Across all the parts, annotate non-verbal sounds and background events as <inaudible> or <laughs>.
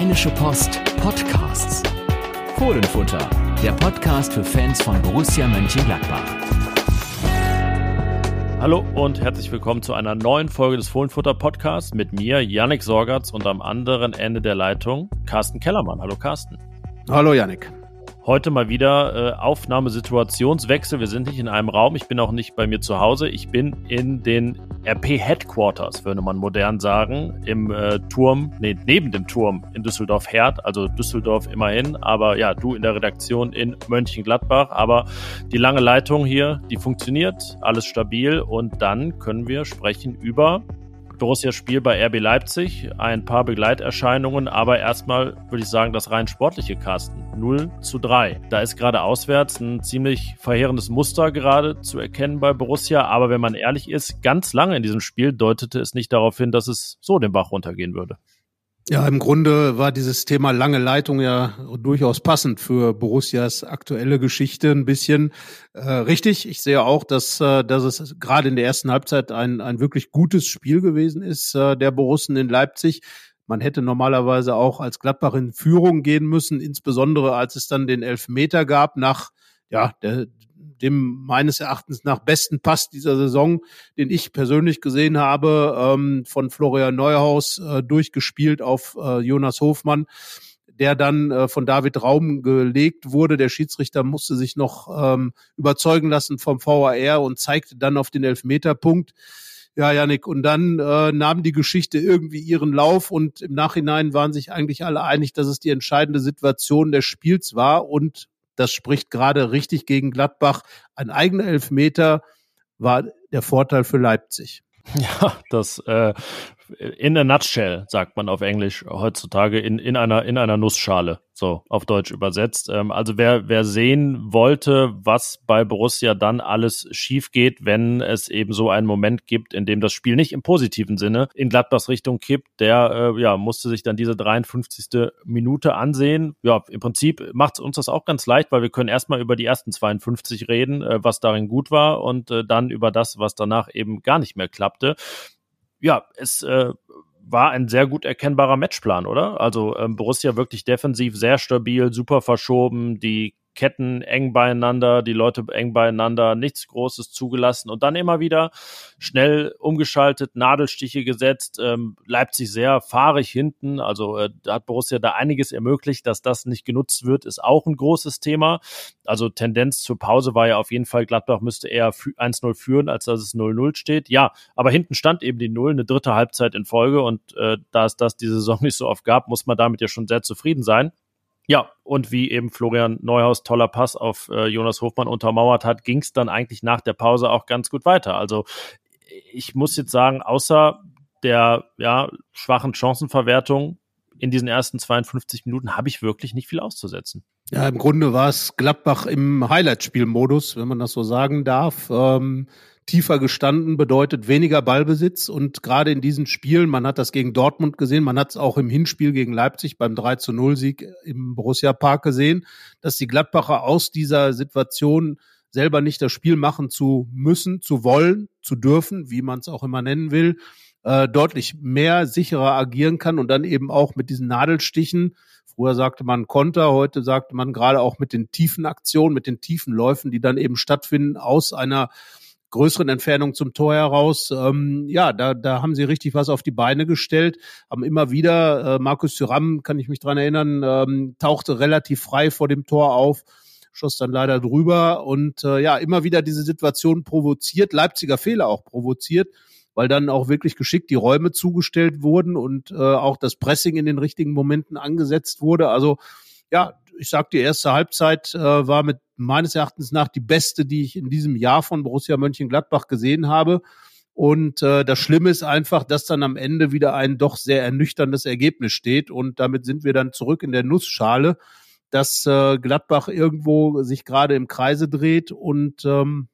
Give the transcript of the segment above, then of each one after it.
Rheinische Post Podcasts. Fohlenfutter, der Podcast für Fans von Borussia Mönchengladbach. Hallo und herzlich willkommen zu einer neuen Folge des Fohlenfutter Podcasts mit mir, Yannick Sorgatz und am anderen Ende der Leitung Carsten Kellermann. Hallo Carsten. Hallo Yannick. Heute mal wieder äh, Aufnahmesituationswechsel. Wir sind nicht in einem Raum. Ich bin auch nicht bei mir zu Hause. Ich bin in den RP Headquarters, würde man modern sagen, im äh, Turm, nee, neben dem Turm in Düsseldorf-Herd, also Düsseldorf immerhin. Aber ja, du in der Redaktion in Mönchengladbach. Aber die lange Leitung hier, die funktioniert, alles stabil. Und dann können wir sprechen über Borussia Spiel bei RB Leipzig, ein paar Begleiterscheinungen, aber erstmal würde ich sagen, das rein sportliche Kasten. 0 zu 3. Da ist gerade auswärts ein ziemlich verheerendes Muster gerade zu erkennen bei Borussia, aber wenn man ehrlich ist, ganz lange in diesem Spiel deutete es nicht darauf hin, dass es so den Bach runtergehen würde. Ja, im Grunde war dieses Thema lange Leitung ja durchaus passend für Borussias aktuelle Geschichte ein bisschen. Äh, richtig, ich sehe auch, dass, äh, dass es gerade in der ersten Halbzeit ein, ein wirklich gutes Spiel gewesen ist, äh, der Borussen in Leipzig. Man hätte normalerweise auch als Gladbach in Führung gehen müssen, insbesondere als es dann den Elfmeter gab nach ja, der, dem meines Erachtens nach besten Pass dieser Saison, den ich persönlich gesehen habe, ähm, von Florian Neuhaus äh, durchgespielt auf äh, Jonas Hofmann der dann äh, von David Raum gelegt wurde. Der Schiedsrichter musste sich noch ähm, überzeugen lassen vom VAR und zeigte dann auf den Elfmeterpunkt. Ja, Janik, und dann äh, nahm die Geschichte irgendwie ihren Lauf und im Nachhinein waren sich eigentlich alle einig, dass es die entscheidende Situation des Spiels war und das spricht gerade richtig gegen Gladbach. Ein eigener Elfmeter war der Vorteil für Leipzig. Ja, das äh, in a nutshell, sagt man auf Englisch heutzutage, in, in, einer, in einer Nussschale, so auf Deutsch übersetzt. Ähm, also wer, wer sehen wollte, was bei Borussia dann alles schief geht, wenn es eben so einen Moment gibt, in dem das Spiel nicht im positiven Sinne in Gladbachs Richtung kippt, der äh, ja, musste sich dann diese 53. Minute ansehen. Ja, im Prinzip macht es uns das auch ganz leicht, weil wir können erstmal über die ersten 52 reden, äh, was darin gut war und äh, dann über das, was danach eben gar nicht mehr klappte ja, es äh, war ein sehr gut erkennbarer Matchplan, oder? Also ähm, Borussia wirklich defensiv sehr stabil, super verschoben, die Ketten eng beieinander, die Leute eng beieinander, nichts Großes zugelassen und dann immer wieder schnell umgeschaltet, Nadelstiche gesetzt, ähm, Leipzig sehr fahrig hinten, also äh, hat Borussia da einiges ermöglicht, dass das nicht genutzt wird, ist auch ein großes Thema. Also Tendenz zur Pause war ja auf jeden Fall, Gladbach müsste eher 1-0 führen, als dass es 0-0 steht. Ja, aber hinten stand eben die Null, eine dritte Halbzeit in Folge und äh, da es das diese Saison nicht so oft gab, muss man damit ja schon sehr zufrieden sein. Ja, und wie eben Florian Neuhaus toller Pass auf äh, Jonas Hofmann untermauert hat, ging es dann eigentlich nach der Pause auch ganz gut weiter. Also ich muss jetzt sagen, außer der ja, schwachen Chancenverwertung in diesen ersten 52 Minuten habe ich wirklich nicht viel auszusetzen. Ja, im Grunde war es Gladbach im Highlight-Spielmodus, wenn man das so sagen darf. Ähm, tiefer gestanden bedeutet weniger Ballbesitz. Und gerade in diesen Spielen, man hat das gegen Dortmund gesehen, man hat es auch im Hinspiel gegen Leipzig beim 3 zu 0 Sieg im Borussia Park gesehen, dass die Gladbacher aus dieser Situation selber nicht das Spiel machen zu müssen, zu wollen, zu dürfen, wie man es auch immer nennen will, äh, deutlich mehr sicherer agieren kann und dann eben auch mit diesen Nadelstichen. Früher sagte man Konter, heute sagte man gerade auch mit den tiefen Aktionen, mit den tiefen Läufen, die dann eben stattfinden aus einer größeren Entfernung zum Tor heraus. Ähm, ja, da, da haben sie richtig was auf die Beine gestellt, haben immer wieder, äh, Markus Thuram, kann ich mich dran erinnern, ähm, tauchte relativ frei vor dem Tor auf, schoss dann leider drüber und äh, ja, immer wieder diese Situation provoziert, Leipziger Fehler auch provoziert, weil dann auch wirklich geschickt die Räume zugestellt wurden und äh, auch das Pressing in den richtigen Momenten angesetzt wurde. Also ja, ich sag, die erste Halbzeit äh, war mit meines Erachtens nach die beste, die ich in diesem Jahr von Borussia Mönchengladbach gesehen habe. Und äh, das Schlimme ist einfach, dass dann am Ende wieder ein doch sehr ernüchterndes Ergebnis steht. Und damit sind wir dann zurück in der Nussschale, dass äh, Gladbach irgendwo sich gerade im Kreise dreht und ähm,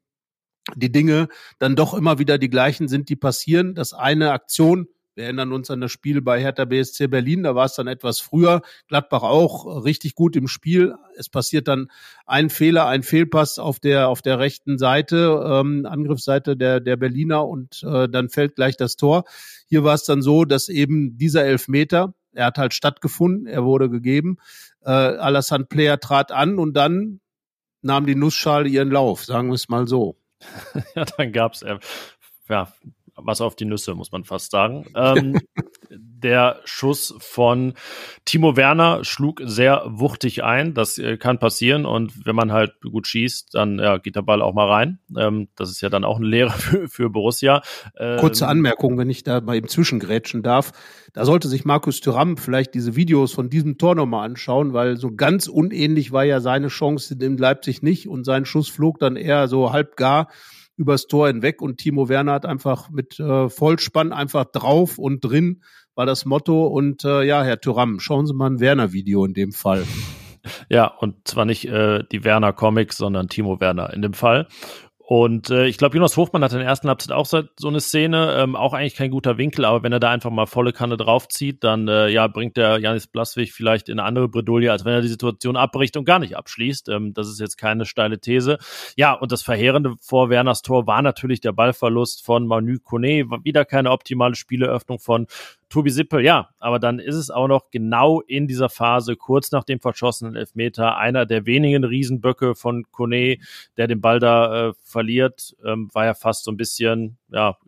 die Dinge dann doch immer wieder die gleichen sind, die passieren. dass eine Aktion wir erinnern uns an das Spiel bei Hertha BSC Berlin, da war es dann etwas früher. Gladbach auch richtig gut im Spiel. Es passiert dann ein Fehler, ein Fehlpass auf der auf der rechten Seite, ähm, Angriffsseite der der Berliner und äh, dann fällt gleich das Tor. Hier war es dann so, dass eben dieser Elfmeter er hat halt stattgefunden, er wurde gegeben. Äh, Alassane Player trat an und dann nahm die Nussschale ihren Lauf, sagen wir es mal so. <laughs> ja, dann gab's äh, ja, was auf die Nüsse, muss man fast sagen. Ähm, <laughs> der Schuss von Timo Werner schlug sehr wuchtig ein. Das äh, kann passieren. Und wenn man halt gut schießt, dann ja, geht der Ball auch mal rein. Ähm, das ist ja dann auch eine Lehre <laughs> für, für Borussia. Ähm, Kurze Anmerkung, wenn ich da mal eben zwischengrätschen darf. Da sollte sich Markus Thüram vielleicht diese Videos von diesem Tor nochmal anschauen, weil so ganz unähnlich war ja seine Chance in Leipzig nicht und sein Schuss flog dann eher so halb gar übers Tor hinweg und Timo Werner hat einfach mit äh, Vollspann einfach drauf und drin war das Motto. Und äh, ja, Herr Thuram, schauen Sie mal ein Werner-Video in dem Fall. Ja, und zwar nicht äh, die Werner Comics, sondern Timo Werner in dem Fall. Und äh, ich glaube, Jonas Hofmann hat in der ersten Halbzeit auch so, so eine Szene, ähm, auch eigentlich kein guter Winkel, aber wenn er da einfach mal volle Kanne draufzieht, dann äh, ja, bringt der Janis Blaswig vielleicht in eine andere Bredouille, als wenn er die Situation abbricht und gar nicht abschließt. Ähm, das ist jetzt keine steile These. Ja, und das Verheerende vor Werners Tor war natürlich der Ballverlust von Manu Kone, wieder keine optimale Spieleröffnung von Tobi Sippel, ja, aber dann ist es auch noch genau in dieser Phase, kurz nach dem verschossenen Elfmeter, einer der wenigen Riesenböcke von Kone, der den Ball da äh, verliert, ähm, war ja fast so ein bisschen, ja,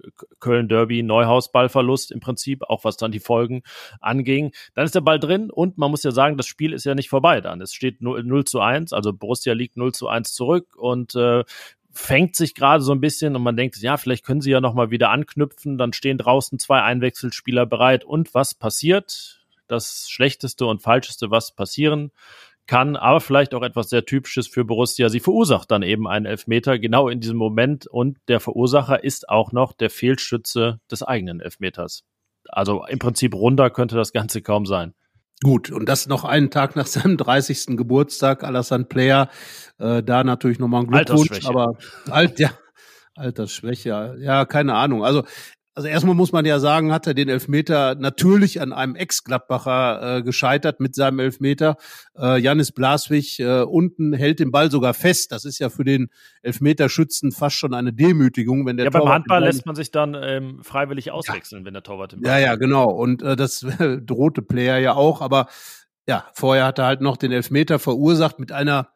Köln-Derby, Neuhaus-Ballverlust im Prinzip, auch was dann die Folgen anging. Dann ist der Ball drin und man muss ja sagen, das Spiel ist ja nicht vorbei dann. Es steht 0, 0 zu 1, also Borussia liegt 0 zu 1 zurück und äh, fängt sich gerade so ein bisschen und man denkt, ja, vielleicht können sie ja nochmal wieder anknüpfen. Dann stehen draußen zwei Einwechselspieler bereit. Und was passiert? Das Schlechteste und Falscheste, was passieren kann, aber vielleicht auch etwas sehr Typisches für Borussia. Sie verursacht dann eben einen Elfmeter genau in diesem Moment und der Verursacher ist auch noch der Fehlschütze des eigenen Elfmeters. Also im Prinzip runter könnte das Ganze kaum sein. Gut, und das noch einen Tag nach seinem 30. Geburtstag, Alassane Player, äh, da natürlich nochmal ein Glückwunsch, aber alt, ja, Altersschwäche, ja, keine Ahnung. Also also erstmal muss man ja sagen, hat er den Elfmeter natürlich an einem Ex-Gladbacher äh, gescheitert mit seinem Elfmeter. Äh, Janis Blaswig äh, unten hält den Ball sogar fest. Das ist ja für den Elfmeterschützen fast schon eine Demütigung, wenn der Ja, Torwart beim Handball lässt man sich dann ähm, freiwillig auswechseln, ja. wenn der Torwart im Ball Ja, ja, genau. Und äh, das <laughs> drohte Player ja auch. Aber ja, vorher hat er halt noch den Elfmeter verursacht mit einer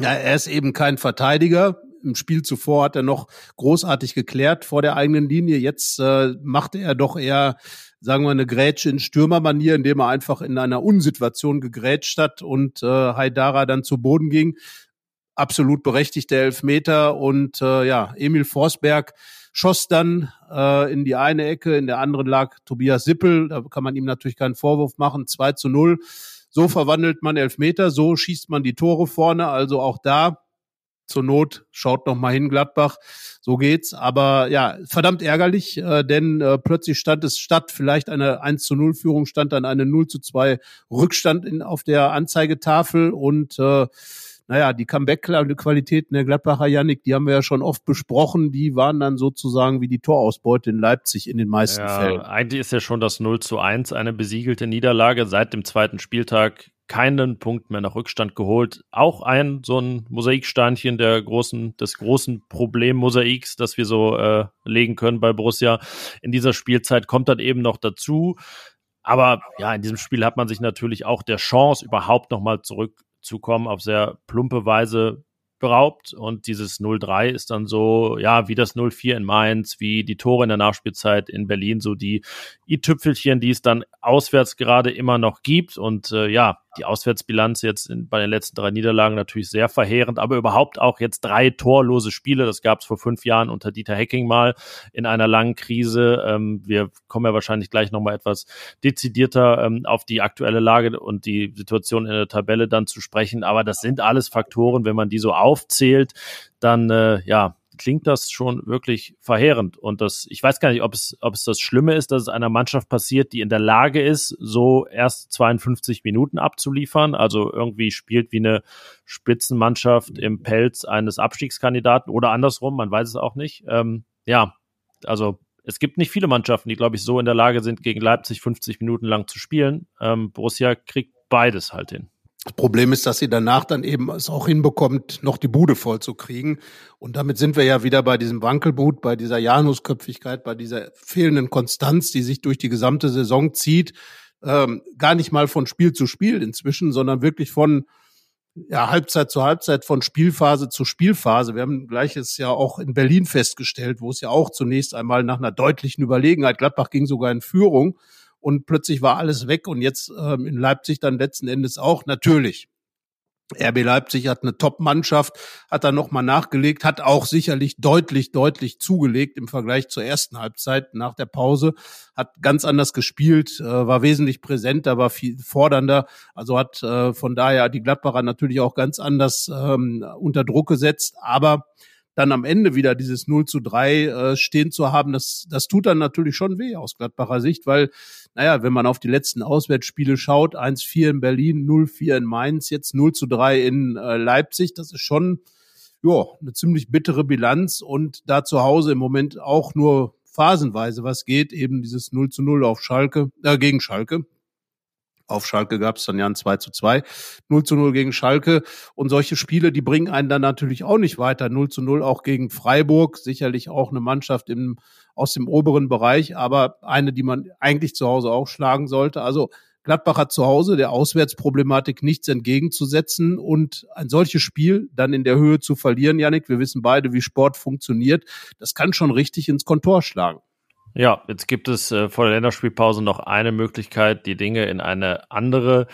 ja, er ist eben kein Verteidiger, im Spiel zuvor hat er noch großartig geklärt vor der eigenen Linie. Jetzt äh, machte er doch eher, sagen wir, eine Grätsche in Stürmermanier, indem er einfach in einer Unsituation gegrätscht hat und äh, Haidara dann zu Boden ging. Absolut berechtigt der Elfmeter und äh, ja, Emil Forsberg schoss dann äh, in die eine Ecke, in der anderen lag Tobias Sippel. Da kann man ihm natürlich keinen Vorwurf machen. 2 zu 0. So verwandelt man Elfmeter, so schießt man die Tore vorne. Also auch da zur Not schaut noch mal hin Gladbach, so geht's. Aber ja, verdammt ärgerlich, äh, denn äh, plötzlich stand es statt vielleicht eine 1 zu 0 Führung, stand dann eine 0 zu 2 Rückstand in, auf der Anzeigetafel und äh, naja, die Comeback-Qualitäten der Gladbacher Yannick, die haben wir ja schon oft besprochen, die waren dann sozusagen wie die Torausbeute in Leipzig in den meisten ja, Fällen. Eigentlich ist ja schon das 0 zu 1 eine besiegelte Niederlage seit dem zweiten Spieltag keinen Punkt mehr nach Rückstand geholt. Auch ein so ein Mosaiksteinchen der großen, des großen Problemmosaiks, das wir so äh, legen können bei Borussia in dieser Spielzeit, kommt dann eben noch dazu. Aber ja, in diesem Spiel hat man sich natürlich auch der Chance, überhaupt nochmal zurückzukommen, auf sehr plumpe Weise beraubt und dieses 0-3 ist dann so, ja, wie das 0-4 in Mainz, wie die Tore in der Nachspielzeit in Berlin, so die i-Tüpfelchen, die es dann auswärts gerade immer noch gibt und äh, ja, die Auswärtsbilanz jetzt in, bei den letzten drei Niederlagen natürlich sehr verheerend, aber überhaupt auch jetzt drei torlose Spiele. Das gab es vor fünf Jahren unter Dieter Hecking mal in einer langen Krise. Ähm, wir kommen ja wahrscheinlich gleich nochmal etwas dezidierter ähm, auf die aktuelle Lage und die Situation in der Tabelle dann zu sprechen. Aber das sind alles Faktoren, wenn man die so aufzählt, dann äh, ja, klingt das schon wirklich verheerend. Und das, ich weiß gar nicht, ob es, ob es das Schlimme ist, dass es einer Mannschaft passiert, die in der Lage ist, so erst 52 Minuten abzuliefern, also irgendwie spielt wie eine Spitzenmannschaft im Pelz eines Abstiegskandidaten oder andersrum, man weiß es auch nicht. Ähm, ja, also es gibt nicht viele Mannschaften, die, glaube ich, so in der Lage sind, gegen Leipzig 50 Minuten lang zu spielen. Ähm, Borussia kriegt beides halt hin. Das Problem ist, dass sie danach dann eben es auch hinbekommt, noch die Bude voll zu kriegen. Und damit sind wir ja wieder bei diesem Wankelboot, bei dieser Janusköpfigkeit, bei dieser fehlenden Konstanz, die sich durch die gesamte Saison zieht. ähm, gar nicht mal von Spiel zu Spiel inzwischen, sondern wirklich von ja, Halbzeit zu Halbzeit, von Spielphase zu Spielphase. Wir haben gleiches ja auch in Berlin festgestellt, wo es ja auch zunächst einmal nach einer deutlichen Überlegenheit, Gladbach ging sogar in Führung und plötzlich war alles weg und jetzt ähm, in Leipzig dann letzten Endes auch. Natürlich RB Leipzig hat eine Top-Mannschaft, hat da nochmal nachgelegt, hat auch sicherlich deutlich, deutlich zugelegt im Vergleich zur ersten Halbzeit nach der Pause, hat ganz anders gespielt, äh, war wesentlich präsenter, war viel fordernder, also hat äh, von daher die Gladbacher natürlich auch ganz anders ähm, unter Druck gesetzt, aber dann am Ende wieder dieses 0 zu 3 äh, stehen zu haben, das, das tut dann natürlich schon weh aus Gladbacher Sicht, weil, naja, wenn man auf die letzten Auswärtsspiele schaut, 1-4 in Berlin, 0-4 in Mainz, jetzt 0 zu 3 in äh, Leipzig, das ist schon ja, eine ziemlich bittere Bilanz und da zu Hause im Moment auch nur phasenweise was geht, eben dieses 0 zu 0 auf Schalke, äh, gegen Schalke. Auf Schalke gab es dann ja ein 2 zu 2, 0 zu 0 gegen Schalke. Und solche Spiele, die bringen einen dann natürlich auch nicht weiter. 0 zu 0 auch gegen Freiburg, sicherlich auch eine Mannschaft im, aus dem oberen Bereich, aber eine, die man eigentlich zu Hause auch schlagen sollte. Also Gladbach hat zu Hause der Auswärtsproblematik nichts entgegenzusetzen und ein solches Spiel dann in der Höhe zu verlieren, Janik, wir wissen beide, wie Sport funktioniert, das kann schon richtig ins Kontor schlagen. Ja, jetzt gibt es äh, vor der Länderspielpause noch eine Möglichkeit, die Dinge in eine andere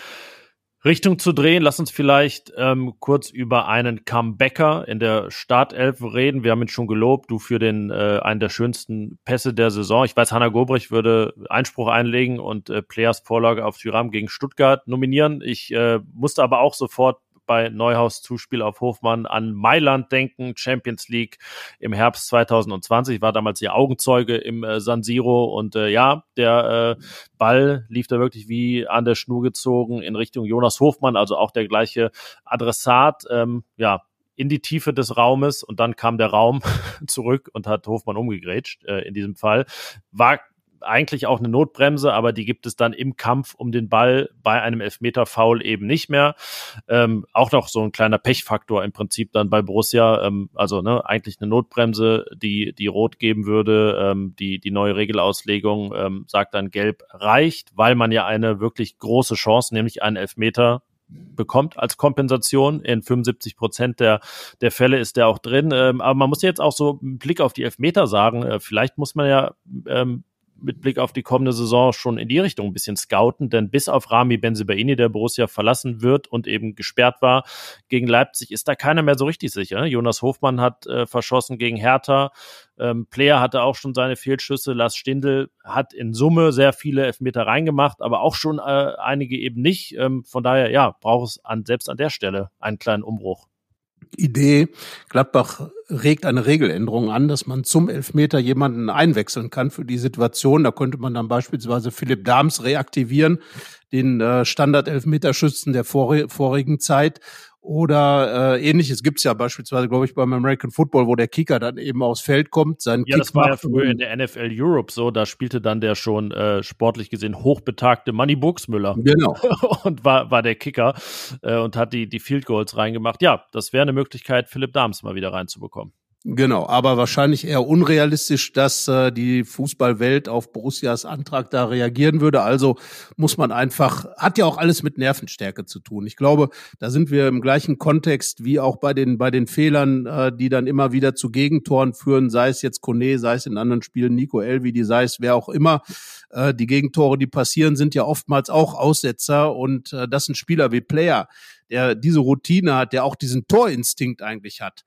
Richtung zu drehen. Lass uns vielleicht ähm, kurz über einen Comebacker in der Startelf reden. Wir haben ihn schon gelobt, du für den äh, einen der schönsten Pässe der Saison. Ich weiß, Hanna Gobrich würde Einspruch einlegen und äh, Players Vorlage auf Tyram gegen Stuttgart nominieren. Ich äh, musste aber auch sofort bei Neuhaus Zuspiel auf Hofmann an Mailand denken, Champions League im Herbst 2020, war damals ihr Augenzeuge im äh, San Siro und äh, ja, der äh, Ball lief da wirklich wie an der Schnur gezogen in Richtung Jonas Hofmann, also auch der gleiche Adressat, ähm, ja, in die Tiefe des Raumes und dann kam der Raum <laughs> zurück und hat Hofmann umgegrätscht äh, in diesem Fall. War eigentlich auch eine Notbremse, aber die gibt es dann im Kampf um den Ball bei einem Elfmeter-Foul eben nicht mehr. Ähm, auch noch so ein kleiner Pechfaktor im Prinzip dann bei Borussia. Ähm, also ne, eigentlich eine Notbremse, die, die rot geben würde. Ähm, die, die neue Regelauslegung ähm, sagt dann, gelb reicht, weil man ja eine wirklich große Chance, nämlich einen Elfmeter bekommt als Kompensation. In 75 Prozent der, der Fälle ist der auch drin. Ähm, aber man muss jetzt auch so einen Blick auf die Elfmeter sagen. Äh, vielleicht muss man ja ähm, mit Blick auf die kommende Saison schon in die Richtung ein bisschen scouten, denn bis auf Rami Benzibaini, der Borussia verlassen wird und eben gesperrt war gegen Leipzig, ist da keiner mehr so richtig sicher. Jonas Hofmann hat äh, verschossen gegen Hertha, ähm, Player hatte auch schon seine Fehlschüsse, Lars Stindl hat in Summe sehr viele Elfmeter reingemacht, aber auch schon äh, einige eben nicht. Ähm, von daher, ja, braucht es an, selbst an der Stelle einen kleinen Umbruch. Idee. Gladbach regt eine Regeländerung an, dass man zum Elfmeter jemanden einwechseln kann für die Situation. Da könnte man dann beispielsweise Philipp Dahms reaktivieren, den äh, Standard-Elfmeterschützen der vorigen Zeit. Oder äh, ähnliches gibt's ja beispielsweise, glaube ich, beim American Football, wo der Kicker dann eben aufs Feld kommt, seinen ja, Kick das war ja früher in der NFL Europe so, da spielte dann der schon äh, sportlich gesehen hochbetagte Money Buxmüller. Genau. <laughs> und war, war der Kicker äh, und hat die, die Field Goals reingemacht. Ja, das wäre eine Möglichkeit, Philipp Dahms mal wieder reinzubekommen. Genau, aber wahrscheinlich eher unrealistisch, dass äh, die Fußballwelt auf Borussias Antrag da reagieren würde. Also muss man einfach, hat ja auch alles mit Nervenstärke zu tun. Ich glaube, da sind wir im gleichen Kontext wie auch bei den, bei den Fehlern, äh, die dann immer wieder zu Gegentoren führen, sei es jetzt Kone, sei es in anderen Spielen Nico Elvi, sei es wer auch immer. Äh, die Gegentore, die passieren, sind ja oftmals auch Aussetzer und äh, das sind Spieler wie Player, der diese Routine hat, der auch diesen Torinstinkt eigentlich hat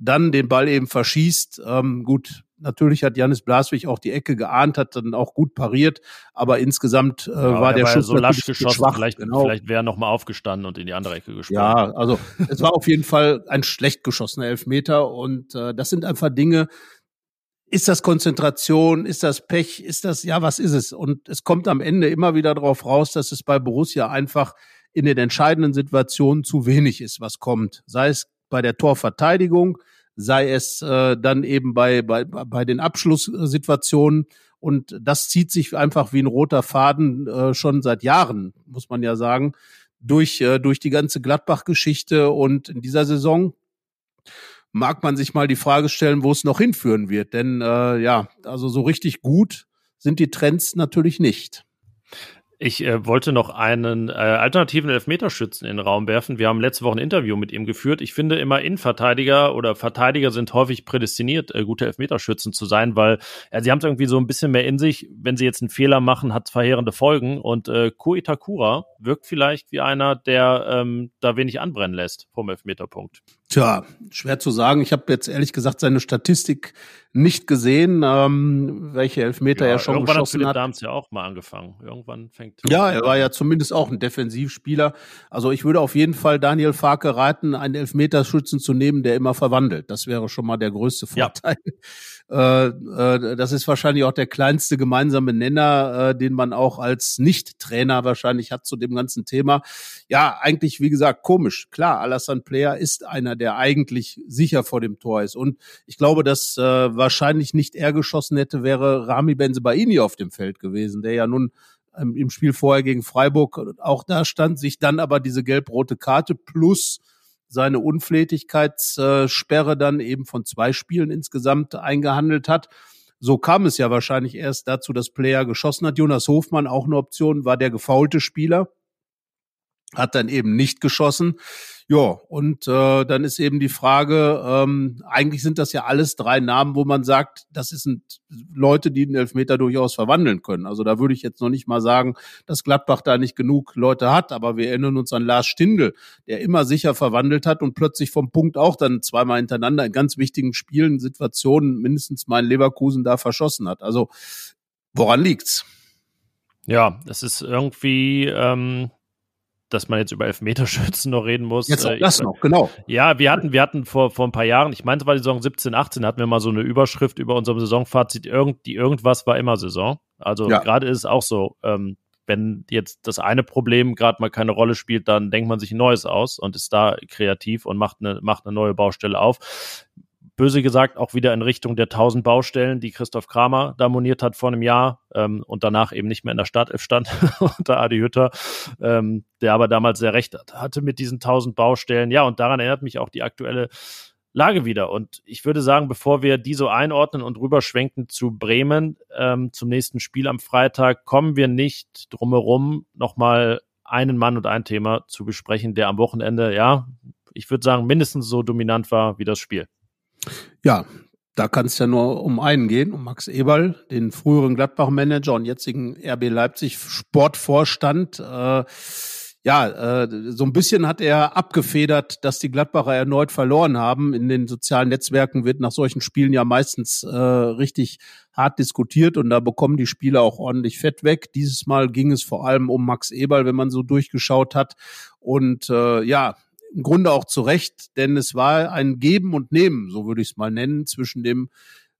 dann den Ball eben verschießt. Ähm, gut, natürlich hat Janis Blaswig auch die Ecke geahnt, hat dann auch gut pariert, aber insgesamt äh, ja, war der war Schuss so lasch geschossen. Schwach, vielleicht genau. vielleicht wäre er noch mal aufgestanden und in die andere Ecke gesprungen. Ja, also es war auf jeden Fall ein schlecht geschossener Elfmeter und äh, das sind einfach Dinge. Ist das Konzentration? Ist das Pech? Ist das ja was ist es? Und es kommt am Ende immer wieder darauf raus, dass es bei Borussia einfach in den entscheidenden Situationen zu wenig ist, was kommt. Sei es bei der Torverteidigung, sei es äh, dann eben bei, bei, bei den Abschlusssituationen. Und das zieht sich einfach wie ein roter Faden äh, schon seit Jahren, muss man ja sagen, durch, äh, durch die ganze Gladbach-Geschichte. Und in dieser Saison mag man sich mal die Frage stellen, wo es noch hinführen wird. Denn äh, ja, also so richtig gut sind die Trends natürlich nicht. Ich äh, wollte noch einen äh, alternativen Elfmeterschützen in den Raum werfen. Wir haben letzte Woche ein Interview mit ihm geführt. Ich finde immer Innenverteidiger oder Verteidiger sind häufig prädestiniert, äh, gute Elfmeterschützen zu sein, weil äh, sie haben es irgendwie so ein bisschen mehr in sich. Wenn sie jetzt einen Fehler machen, hat es verheerende Folgen. Und äh, Ko Itakura wirkt vielleicht wie einer, der ähm, da wenig anbrennen lässt vom Elfmeterpunkt. Tja, schwer zu sagen. Ich habe jetzt ehrlich gesagt seine Statistik nicht gesehen, ähm, welche Elfmeter ja, er schon irgendwann geschossen hat. Irgendwann hat ja auch mal angefangen. Irgendwann fängt. Ja, er war ja zumindest auch ein Defensivspieler. Also ich würde auf jeden Fall Daniel Farke raten, einen Elfmeterschützen zu nehmen, der immer verwandelt. Das wäre schon mal der größte Vorteil. Ja. Äh, äh, das ist wahrscheinlich auch der kleinste gemeinsame Nenner, äh, den man auch als Nicht-Trainer wahrscheinlich hat zu dem ganzen Thema. Ja, eigentlich, wie gesagt, komisch. Klar, Alassane Player ist einer, der eigentlich sicher vor dem Tor ist. Und ich glaube, dass wahrscheinlich nicht er geschossen hätte, wäre Rami Benzebaini auf dem Feld gewesen, der ja nun ähm, im Spiel vorher gegen Freiburg auch da stand, sich dann aber diese gelb-rote Karte plus seine Unflätigkeitssperre dann eben von zwei Spielen insgesamt eingehandelt hat. So kam es ja wahrscheinlich erst dazu, dass Player geschossen hat. Jonas Hofmann, auch eine Option, war der gefaulte Spieler hat dann eben nicht geschossen. Ja, und äh, dann ist eben die Frage, ähm, eigentlich sind das ja alles drei Namen, wo man sagt, das sind Leute, die den Elfmeter durchaus verwandeln können. Also da würde ich jetzt noch nicht mal sagen, dass Gladbach da nicht genug Leute hat, aber wir erinnern uns an Lars Stindl, der immer sicher verwandelt hat und plötzlich vom Punkt auch dann zweimal hintereinander in ganz wichtigen Spielen, Situationen mindestens mal in Leverkusen da verschossen hat. Also woran liegt's? Ja, es ist irgendwie ähm, dass man jetzt über Elfmeterschützen noch reden muss. Jetzt auch äh, das noch, genau. Ja, wir hatten, wir hatten vor, vor ein paar Jahren, ich meine, es war die Saison 17, 18, hatten wir mal so eine Überschrift über unserem Saisonfazit, irgend, die irgendwas war immer Saison. Also ja. gerade ist es auch so, ähm, wenn jetzt das eine Problem gerade mal keine Rolle spielt, dann denkt man sich ein neues aus und ist da kreativ und macht eine, macht eine neue Baustelle auf böse gesagt auch wieder in Richtung der tausend Baustellen, die Christoph Kramer da moniert hat vor einem Jahr ähm, und danach eben nicht mehr in der Startelf stand <laughs> unter Adi Hütter, ähm, der aber damals sehr recht hatte mit diesen tausend Baustellen. Ja, und daran erinnert mich auch die aktuelle Lage wieder. Und ich würde sagen, bevor wir die so einordnen und rüberschwenken zu Bremen ähm, zum nächsten Spiel am Freitag, kommen wir nicht drumherum, nochmal einen Mann und ein Thema zu besprechen, der am Wochenende, ja, ich würde sagen, mindestens so dominant war wie das Spiel. Ja, da kann es ja nur um einen gehen, um Max Eberl, den früheren Gladbach-Manager und jetzigen RB Leipzig Sportvorstand. Äh, ja, äh, so ein bisschen hat er abgefedert, dass die Gladbacher erneut verloren haben. In den sozialen Netzwerken wird nach solchen Spielen ja meistens äh, richtig hart diskutiert und da bekommen die Spieler auch ordentlich Fett weg. Dieses Mal ging es vor allem um Max Eberl, wenn man so durchgeschaut hat. Und äh, ja, im Grunde auch zu Recht, denn es war ein Geben und Nehmen, so würde ich es mal nennen, zwischen dem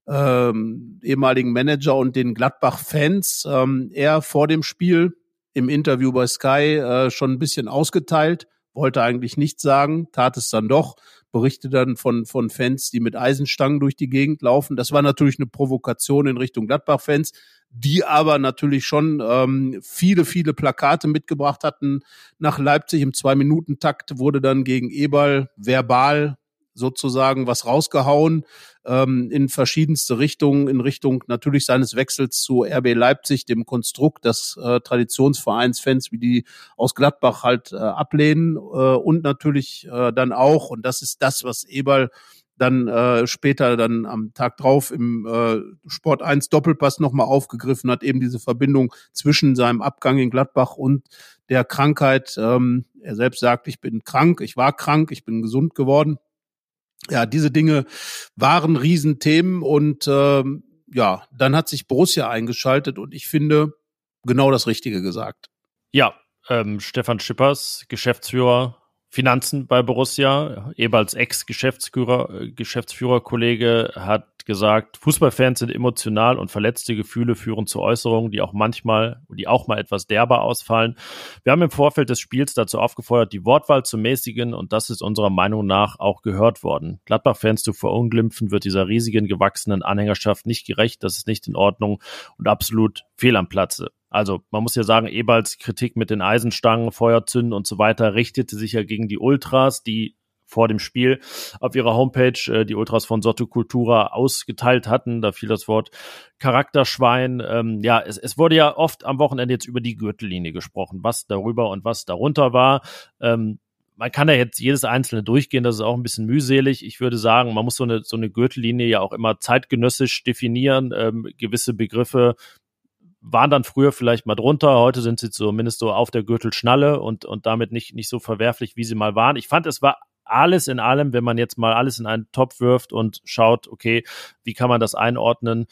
ähm, ehemaligen Manager und den Gladbach-Fans. Ähm, er vor dem Spiel im Interview bei Sky äh, schon ein bisschen ausgeteilt, wollte eigentlich nichts sagen, tat es dann doch, berichte dann von, von Fans, die mit Eisenstangen durch die Gegend laufen. Das war natürlich eine Provokation in Richtung Gladbach-Fans die aber natürlich schon ähm, viele, viele Plakate mitgebracht hatten. Nach Leipzig im Zwei-Minuten-Takt wurde dann gegen Eberl verbal sozusagen was rausgehauen ähm, in verschiedenste Richtungen, in Richtung natürlich seines Wechsels zu RB Leipzig, dem Konstrukt des äh, Traditionsvereinsfans, wie die aus Gladbach halt äh, ablehnen äh, und natürlich äh, dann auch, und das ist das, was Eberl dann äh, später dann am Tag drauf im äh, Sport 1 Doppelpass nochmal aufgegriffen hat, eben diese Verbindung zwischen seinem Abgang in Gladbach und der Krankheit. Ähm, er selbst sagt, ich bin krank, ich war krank, ich bin gesund geworden. Ja, diese Dinge waren Riesenthemen und ähm, ja, dann hat sich Borussia eingeschaltet und ich finde genau das Richtige gesagt. Ja, ähm, Stefan Schippers, Geschäftsführer Finanzen bei Borussia. Eberls Ex-Geschäftsführer, Geschäftsführerkollege hat gesagt, Fußballfans sind emotional und verletzte Gefühle führen zu Äußerungen, die auch manchmal, die auch mal etwas derber ausfallen. Wir haben im Vorfeld des Spiels dazu aufgefordert, die Wortwahl zu mäßigen und das ist unserer Meinung nach auch gehört worden. Gladbach-Fans zu verunglimpfen wird dieser riesigen gewachsenen Anhängerschaft nicht gerecht, das ist nicht in Ordnung und absolut fehl am Platze. Also man muss ja sagen, Eberls Kritik mit den Eisenstangen, Feuerzünden und so weiter richtete sich ja gegen die Ultras, die vor dem Spiel auf ihrer Homepage äh, die Ultras von Sotto Cultura ausgeteilt hatten. Da fiel das Wort Charakterschwein. Ähm, ja, es, es wurde ja oft am Wochenende jetzt über die Gürtellinie gesprochen, was darüber und was darunter war. Ähm, man kann ja jetzt jedes einzelne durchgehen, das ist auch ein bisschen mühselig. Ich würde sagen, man muss so eine, so eine Gürtellinie ja auch immer zeitgenössisch definieren. Ähm, gewisse Begriffe waren dann früher vielleicht mal drunter, heute sind sie zumindest so auf der Gürtelschnalle und, und damit nicht, nicht so verwerflich, wie sie mal waren. Ich fand, es war alles in allem, wenn man jetzt mal alles in einen Topf wirft und schaut, okay, wie kann man das einordnen,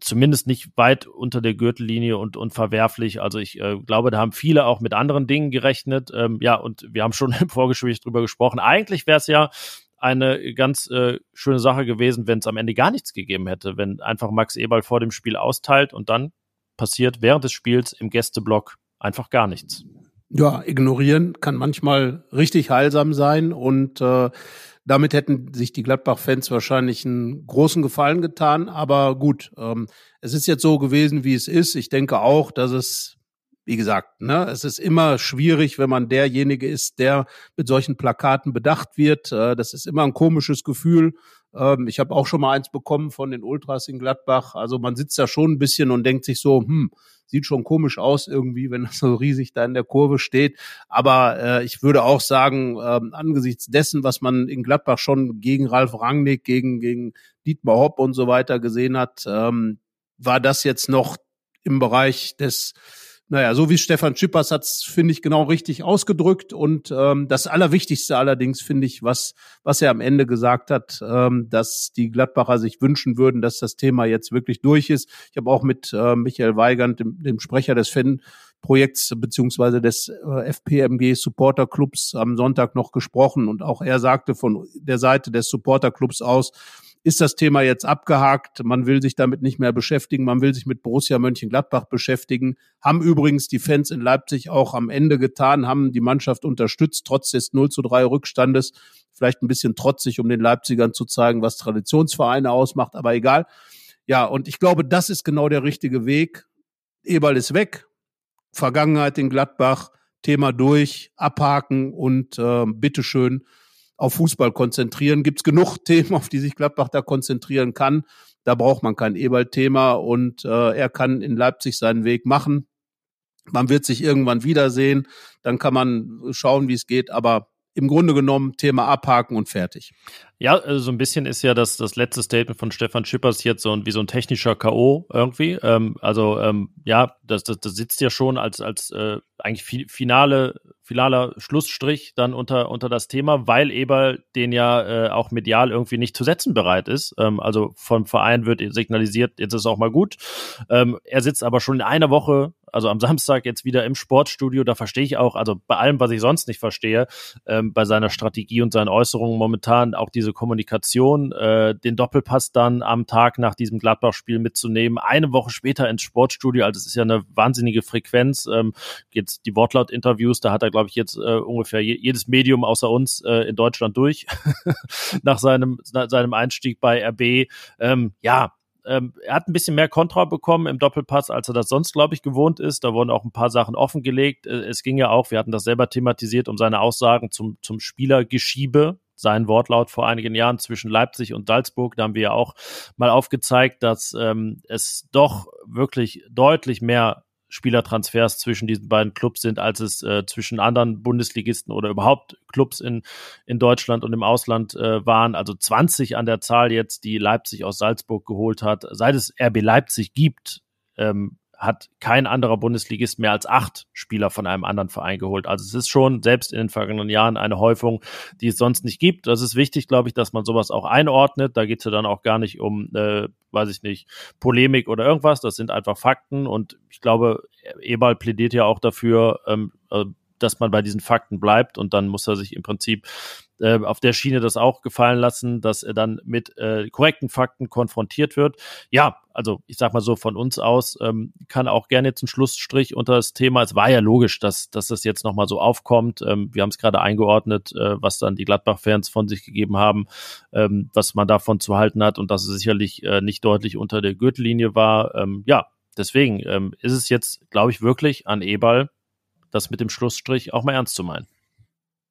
zumindest nicht weit unter der Gürtellinie und, und verwerflich. Also ich äh, glaube, da haben viele auch mit anderen Dingen gerechnet. Ähm, ja, und wir haben schon <laughs> im Vorgespräch drüber gesprochen. Eigentlich wäre es ja eine ganz äh, schöne Sache gewesen, wenn es am Ende gar nichts gegeben hätte, wenn einfach Max Eberl vor dem Spiel austeilt und dann passiert während des Spiels im Gästeblock einfach gar nichts. Ja, ignorieren kann manchmal richtig heilsam sein und äh, damit hätten sich die Gladbach-Fans wahrscheinlich einen großen Gefallen getan. Aber gut, ähm, es ist jetzt so gewesen, wie es ist. Ich denke auch, dass es, wie gesagt, ne, es ist immer schwierig, wenn man derjenige ist, der mit solchen Plakaten bedacht wird. Äh, das ist immer ein komisches Gefühl. Ähm, ich habe auch schon mal eins bekommen von den Ultras in Gladbach. Also man sitzt da schon ein bisschen und denkt sich so, hm, sieht schon komisch aus irgendwie, wenn das so riesig da in der Kurve steht. Aber äh, ich würde auch sagen, äh, angesichts dessen, was man in Gladbach schon gegen Ralf Rangnick, gegen, gegen Dietmar Hopp und so weiter gesehen hat, ähm, war das jetzt noch im Bereich des naja, so wie Stefan Schippers hat es, finde ich, genau richtig ausgedrückt. Und ähm, das Allerwichtigste allerdings, finde ich, was, was er am Ende gesagt hat, ähm, dass die Gladbacher sich wünschen würden, dass das Thema jetzt wirklich durch ist. Ich habe auch mit äh, Michael Weigand, dem, dem Sprecher des Fan Projekts beziehungsweise des äh, FPMG Supporter Clubs am Sonntag noch gesprochen und auch er sagte von der Seite des Supporter Clubs aus, ist das Thema jetzt abgehakt. Man will sich damit nicht mehr beschäftigen. Man will sich mit Borussia Mönchengladbach beschäftigen. Haben übrigens die Fans in Leipzig auch am Ende getan, haben die Mannschaft unterstützt, trotz des 0 zu 3 Rückstandes. Vielleicht ein bisschen trotzig, um den Leipzigern zu zeigen, was Traditionsvereine ausmacht, aber egal. Ja, und ich glaube, das ist genau der richtige Weg. Eberl ist weg. Vergangenheit in Gladbach. Thema durch, abhaken und äh, bitteschön auf Fußball konzentrieren. Gibt es genug <laughs> Themen, auf die sich Gladbach da konzentrieren kann. Da braucht man kein Eberl-Thema und äh, er kann in Leipzig seinen Weg machen. Man wird sich irgendwann wiedersehen, dann kann man schauen, wie es geht, aber im Grunde genommen Thema abhaken und fertig. Ja, also so ein bisschen ist ja das, das letzte Statement von Stefan Schippers jetzt so ein, wie so ein technischer K.O. irgendwie. Ähm, also ähm, ja, das, das, das sitzt ja schon als, als äh, eigentlich finale, finaler Schlussstrich dann unter, unter das Thema, weil Eberl den ja äh, auch medial irgendwie nicht zu setzen bereit ist. Ähm, also vom Verein wird signalisiert, jetzt ist auch mal gut. Ähm, er sitzt aber schon in einer Woche also am Samstag jetzt wieder im Sportstudio. Da verstehe ich auch, also bei allem, was ich sonst nicht verstehe, ähm, bei seiner Strategie und seinen Äußerungen momentan auch diese Kommunikation, äh, den Doppelpass dann am Tag nach diesem Gladbach-Spiel mitzunehmen, eine Woche später ins Sportstudio. Also es ist ja eine wahnsinnige Frequenz. Ähm, jetzt die Wortlaut-Interviews, da hat er, glaube ich, jetzt äh, ungefähr jedes Medium außer uns äh, in Deutschland durch <laughs> nach seinem, nach seinem Einstieg bei RB. Ähm, ja, ähm, er hat ein bisschen mehr Kontra bekommen im Doppelpass, als er das sonst, glaube ich, gewohnt ist. Da wurden auch ein paar Sachen offengelegt. Äh, es ging ja auch, wir hatten das selber thematisiert, um seine Aussagen zum, zum Spielergeschiebe. Sein Wortlaut vor einigen Jahren zwischen Leipzig und Salzburg. Da haben wir ja auch mal aufgezeigt, dass ähm, es doch wirklich deutlich mehr Spielertransfers zwischen diesen beiden Clubs sind, als es äh, zwischen anderen Bundesligisten oder überhaupt Clubs in, in Deutschland und im Ausland äh, waren. Also 20 an der Zahl jetzt, die Leipzig aus Salzburg geholt hat. Seit es RB Leipzig gibt, ähm, hat kein anderer Bundesligist mehr als acht Spieler von einem anderen Verein geholt. Also es ist schon selbst in den vergangenen Jahren eine Häufung, die es sonst nicht gibt. Das ist wichtig, glaube ich, dass man sowas auch einordnet. Da geht es ja dann auch gar nicht um, äh, weiß ich nicht, Polemik oder irgendwas. Das sind einfach Fakten. Und ich glaube, Ebal plädiert ja auch dafür, ähm, äh, dass man bei diesen Fakten bleibt und dann muss er sich im Prinzip äh, auf der Schiene das auch gefallen lassen, dass er dann mit äh, korrekten Fakten konfrontiert wird. Ja, also ich sag mal so von uns aus ähm, kann auch gerne jetzt ein Schlussstrich unter das Thema. Es war ja logisch, dass, dass das jetzt nochmal so aufkommt. Ähm, wir haben es gerade eingeordnet, äh, was dann die Gladbach-Fans von sich gegeben haben, ähm, was man davon zu halten hat und dass es sicherlich äh, nicht deutlich unter der Gürtellinie war. Ähm, ja, deswegen ähm, ist es jetzt, glaube ich, wirklich an Ebal, das mit dem Schlussstrich auch mal ernst zu meinen.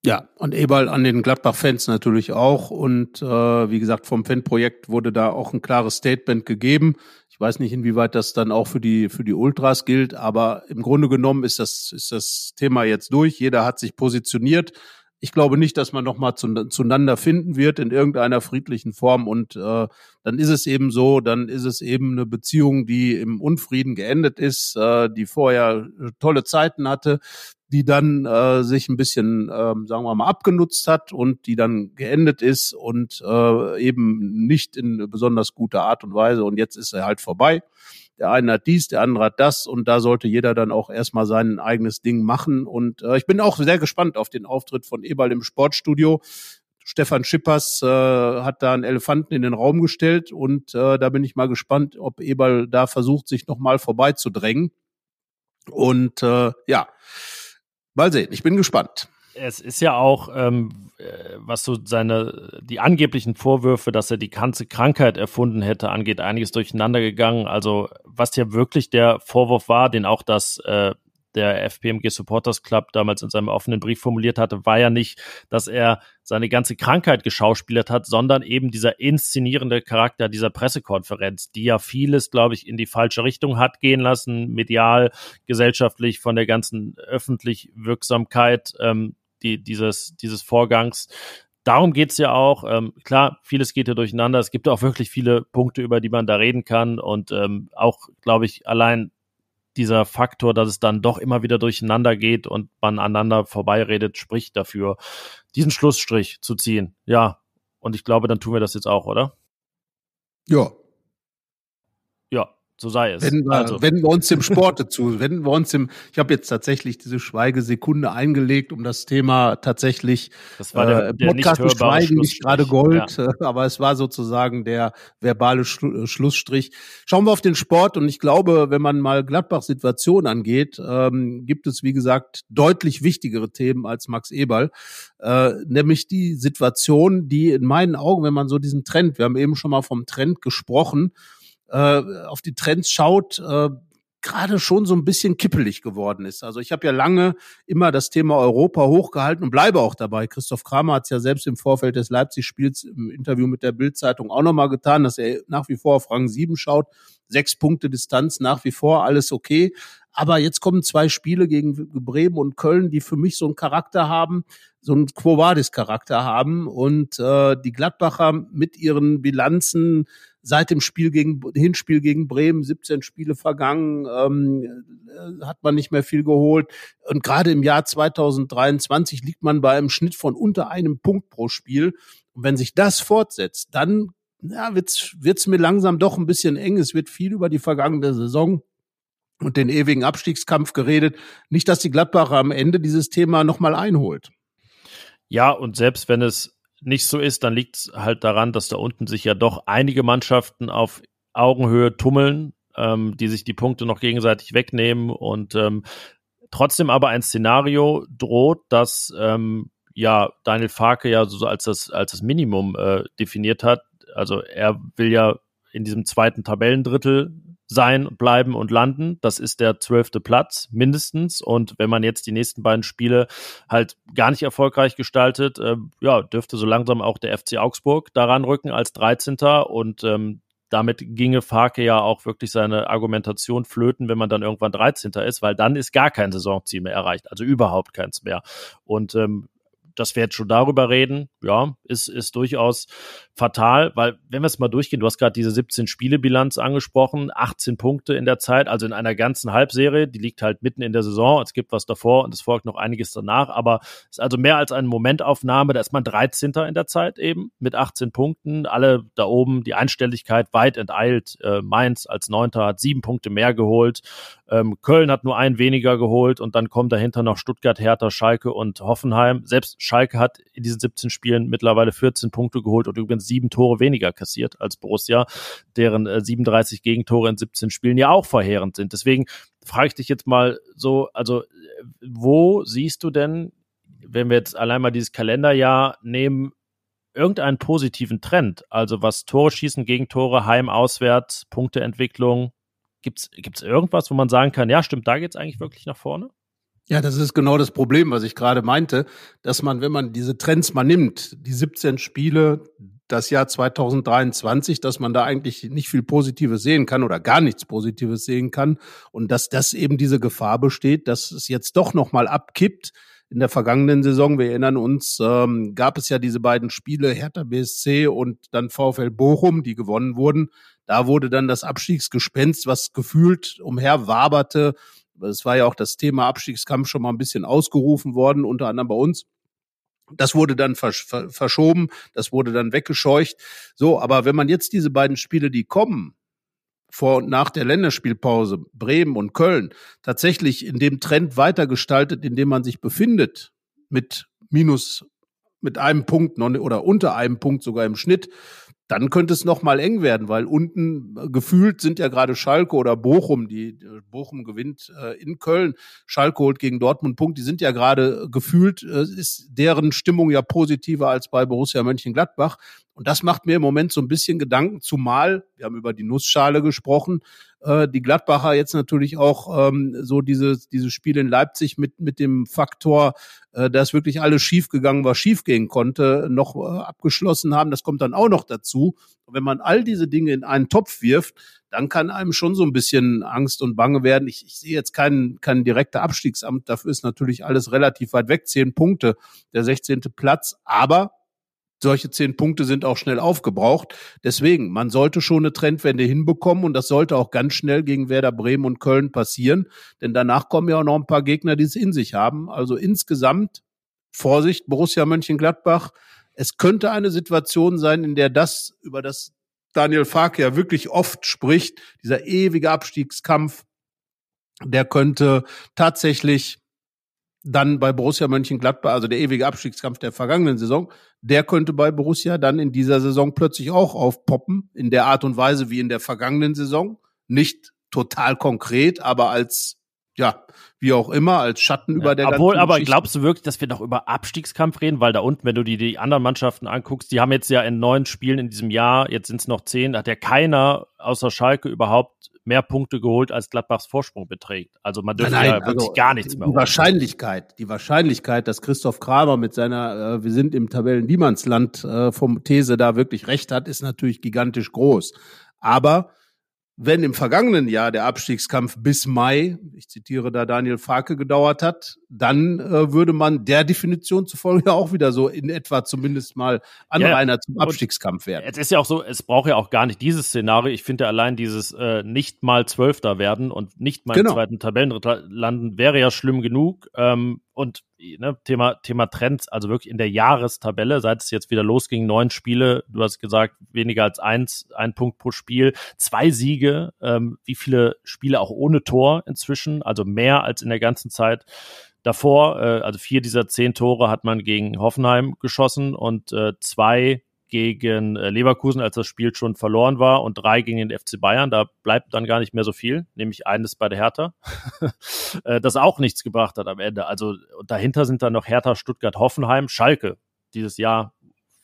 Ja, und Eberl an den Gladbach-Fans natürlich auch. Und äh, wie gesagt, vom Fanprojekt wurde da auch ein klares Statement gegeben. Ich weiß nicht, inwieweit das dann auch für die, für die Ultras gilt, aber im Grunde genommen ist das, ist das Thema jetzt durch. Jeder hat sich positioniert. Ich glaube nicht, dass man nochmal zu, zueinander finden wird in irgendeiner friedlichen Form. Und äh, dann ist es eben so, dann ist es eben eine Beziehung, die im Unfrieden geendet ist, äh, die vorher tolle Zeiten hatte, die dann äh, sich ein bisschen, ähm, sagen wir mal, abgenutzt hat und die dann geendet ist und äh, eben nicht in besonders guter Art und Weise. Und jetzt ist er halt vorbei. Der eine hat dies, der andere hat das und da sollte jeder dann auch erstmal sein eigenes Ding machen. Und äh, ich bin auch sehr gespannt auf den Auftritt von Eberl im Sportstudio. Stefan Schippers äh, hat da einen Elefanten in den Raum gestellt und äh, da bin ich mal gespannt, ob Eberl da versucht, sich nochmal vorbeizudrängen. Und äh, ja, Mal sehen, ich bin gespannt. Es ist ja auch, ähm, äh, was so seine, die angeblichen Vorwürfe, dass er die ganze Krankheit erfunden hätte, angeht, einiges durcheinander gegangen. Also, was ja wirklich der Vorwurf war, den auch das äh, der FPMG Supporters Club damals in seinem offenen Brief formuliert hatte, war ja nicht, dass er seine ganze Krankheit geschauspielert hat, sondern eben dieser inszenierende Charakter dieser Pressekonferenz, die ja vieles, glaube ich, in die falsche Richtung hat gehen lassen, medial, gesellschaftlich, von der ganzen öffentlich Wirksamkeit ähm, die, dieses, dieses Vorgangs. Darum geht's ja auch. Ähm, klar, vieles geht ja durcheinander. Es gibt auch wirklich viele Punkte, über die man da reden kann. Und ähm, auch, glaube ich, allein dieser Faktor, dass es dann doch immer wieder durcheinander geht und man aneinander vorbeiredet, spricht dafür, diesen Schlussstrich zu ziehen. Ja, und ich glaube, dann tun wir das jetzt auch, oder? Ja. So sei es. Wenden wir, also. wenden wir uns dem Sport dazu. <laughs> Wenden wir uns dem, ich habe jetzt tatsächlich diese Schweigesekunde eingelegt, um das Thema tatsächlich das war der, äh, der Podcast nicht Schweigen nicht gerade Gold, ja. <laughs> aber es war sozusagen der verbale Schlu Schlussstrich. Schauen wir auf den Sport und ich glaube, wenn man mal Gladbachs Situation angeht, ähm, gibt es, wie gesagt, deutlich wichtigere Themen als Max Eberl, äh, nämlich die Situation, die in meinen Augen, wenn man so diesen Trend, wir haben eben schon mal vom Trend gesprochen, äh, auf die Trends schaut, äh, gerade schon so ein bisschen kippelig geworden ist. Also ich habe ja lange immer das Thema Europa hochgehalten und bleibe auch dabei. Christoph Kramer hat es ja selbst im Vorfeld des Leipzig-Spiels im Interview mit der Bild-Zeitung auch nochmal getan, dass er nach wie vor auf Rang 7 schaut. Sechs Punkte Distanz, nach wie vor alles okay. Aber jetzt kommen zwei Spiele gegen Bremen und Köln, die für mich so einen Charakter haben, so einen Quo Vadis-Charakter haben. Und äh, die Gladbacher mit ihren Bilanzen seit dem Spiel gegen Hinspiel gegen Bremen, 17 Spiele vergangen, ähm, äh, hat man nicht mehr viel geholt. Und gerade im Jahr 2023 liegt man bei einem Schnitt von unter einem Punkt pro Spiel. Und wenn sich das fortsetzt, dann ja, wird's wird's mir langsam doch ein bisschen eng. Es wird viel über die vergangene Saison und den ewigen Abstiegskampf geredet. Nicht, dass die Gladbacher am Ende dieses Thema nochmal einholt. Ja, und selbst wenn es nicht so ist, dann liegt es halt daran, dass da unten sich ja doch einige Mannschaften auf Augenhöhe tummeln, ähm, die sich die Punkte noch gegenseitig wegnehmen und ähm, trotzdem aber ein Szenario droht, dass ähm, ja Daniel Farke ja so als das als das Minimum äh, definiert hat. Also er will ja in diesem zweiten Tabellendrittel sein, bleiben und landen. Das ist der zwölfte Platz mindestens. Und wenn man jetzt die nächsten beiden Spiele halt gar nicht erfolgreich gestaltet, äh, ja, dürfte so langsam auch der FC Augsburg daran rücken als 13. Und ähm, damit ginge Farke ja auch wirklich seine Argumentation flöten, wenn man dann irgendwann 13. ist, weil dann ist gar kein Saisonziel mehr erreicht, also überhaupt keins mehr. Und ähm, dass wir jetzt schon darüber reden, ja, ist, ist durchaus fatal, weil wenn wir es mal durchgehen, du hast gerade diese 17 Spiele-Bilanz angesprochen, 18 Punkte in der Zeit, also in einer ganzen Halbserie, die liegt halt mitten in der Saison, es gibt was davor und es folgt noch einiges danach, aber es ist also mehr als eine Momentaufnahme, da ist man 13. in der Zeit eben mit 18 Punkten, alle da oben, die Einstelligkeit weit enteilt, äh, Mainz als Neunter hat sieben Punkte mehr geholt, ähm, Köln hat nur einen weniger geholt und dann kommen dahinter noch Stuttgart, Hertha, Schalke und Hoffenheim. Selbst Schalke hat in diesen 17 Spielen mittlerweile 14 Punkte geholt und übrigens sieben Tore weniger kassiert als Borussia, deren äh, 37 Gegentore in 17 Spielen ja auch verheerend sind. Deswegen frage ich dich jetzt mal so, also wo siehst du denn, wenn wir jetzt allein mal dieses Kalenderjahr nehmen, irgendeinen positiven Trend? Also was Tore schießen, Gegentore, Heim, Auswärts, Punkteentwicklung, Gibt's gibt's irgendwas, wo man sagen kann, ja, stimmt, da geht's eigentlich wirklich nach vorne? Ja, das ist genau das Problem, was ich gerade meinte, dass man, wenn man diese Trends mal nimmt, die 17 Spiele, das Jahr 2023, dass man da eigentlich nicht viel Positives sehen kann oder gar nichts Positives sehen kann und dass das eben diese Gefahr besteht, dass es jetzt doch noch mal abkippt. In der vergangenen Saison, wir erinnern uns, ähm, gab es ja diese beiden Spiele Hertha BSC und dann VfL Bochum, die gewonnen wurden. Da wurde dann das Abstiegsgespenst, was gefühlt umherwaberte, es war ja auch das Thema Abstiegskampf schon mal ein bisschen ausgerufen worden, unter anderem bei uns. Das wurde dann versch verschoben, das wurde dann weggescheucht. So, aber wenn man jetzt diese beiden Spiele, die kommen, vor und nach der Länderspielpause, Bremen und Köln, tatsächlich in dem Trend weitergestaltet, in dem man sich befindet, mit minus, mit einem Punkt oder unter einem Punkt sogar im Schnitt, dann könnte es noch mal eng werden, weil unten äh, gefühlt sind ja gerade Schalke oder Bochum, die Bochum gewinnt äh, in Köln, Schalke holt gegen Dortmund Punkt, die sind ja gerade äh, gefühlt äh, ist deren Stimmung ja positiver als bei Borussia Mönchengladbach. Und das macht mir im Moment so ein bisschen Gedanken, zumal wir haben über die Nussschale gesprochen, äh, die Gladbacher jetzt natürlich auch ähm, so dieses dieses Spiel in Leipzig mit mit dem Faktor, äh, dass wirklich alles schiefgegangen war, schiefgehen konnte, noch äh, abgeschlossen haben. Das kommt dann auch noch dazu. Und wenn man all diese Dinge in einen Topf wirft, dann kann einem schon so ein bisschen Angst und Bange werden. Ich, ich sehe jetzt keinen kein direkter Abstiegsamt. Dafür ist natürlich alles relativ weit weg. Zehn Punkte, der 16. Platz. Aber solche zehn Punkte sind auch schnell aufgebraucht. Deswegen, man sollte schon eine Trendwende hinbekommen und das sollte auch ganz schnell gegen Werder Bremen und Köln passieren, denn danach kommen ja auch noch ein paar Gegner, die es in sich haben. Also insgesamt, Vorsicht, Borussia Mönchengladbach, es könnte eine Situation sein, in der das, über das Daniel Farke ja wirklich oft spricht, dieser ewige Abstiegskampf, der könnte tatsächlich dann bei Borussia Mönchengladbach, also der ewige Abstiegskampf der vergangenen Saison, der könnte bei Borussia dann in dieser Saison plötzlich auch aufpoppen, in der Art und Weise wie in der vergangenen Saison. Nicht total konkret, aber als ja, wie auch immer, als Schatten ja, über der Obwohl, aber glaubst du wirklich, dass wir noch über Abstiegskampf reden? Weil da unten, wenn du die, die anderen Mannschaften anguckst, die haben jetzt ja in neun Spielen in diesem Jahr, jetzt sind es noch zehn, hat ja keiner außer Schalke überhaupt mehr Punkte geholt, als Gladbachs Vorsprung beträgt. Also man dürfte nein, nein, ja wirklich also gar nichts mehr Die holen. Wahrscheinlichkeit, die Wahrscheinlichkeit, dass Christoph Kramer mit seiner äh, Wir sind im Tabellen-Niemandsland äh, vom These da wirklich recht hat, ist natürlich gigantisch groß. Aber wenn im vergangenen Jahr der Abstiegskampf bis Mai, ich zitiere da Daniel Farke, gedauert hat, dann äh, würde man der Definition zufolge <laughs> auch wieder so in etwa zumindest mal Anrainer ja, zum Abstiegskampf werden. Es ist ja auch so, es braucht ja auch gar nicht dieses Szenario. Ich finde allein dieses äh, nicht mal Zwölfter werden und nicht mal genau. im zweiten Tabellenritter landen wäre ja schlimm genug. Ähm, und ne, Thema, Thema Trends, also wirklich in der Jahrestabelle, seit es jetzt wieder losging, neun Spiele, du hast gesagt, weniger als eins, ein Punkt pro Spiel, zwei Siege, ähm, wie viele Spiele auch ohne Tor inzwischen, also mehr als in der ganzen Zeit davor. Äh, also vier dieser zehn Tore hat man gegen Hoffenheim geschossen und äh, zwei gegen äh, Leverkusen, als das Spiel schon verloren war, und drei gegen den FC Bayern. Da bleibt dann gar nicht mehr so viel, nämlich eines bei der Hertha, <laughs> äh, das auch nichts gebracht hat am Ende. Also dahinter sind dann noch Hertha, Stuttgart, Hoffenheim, Schalke. Dieses Jahr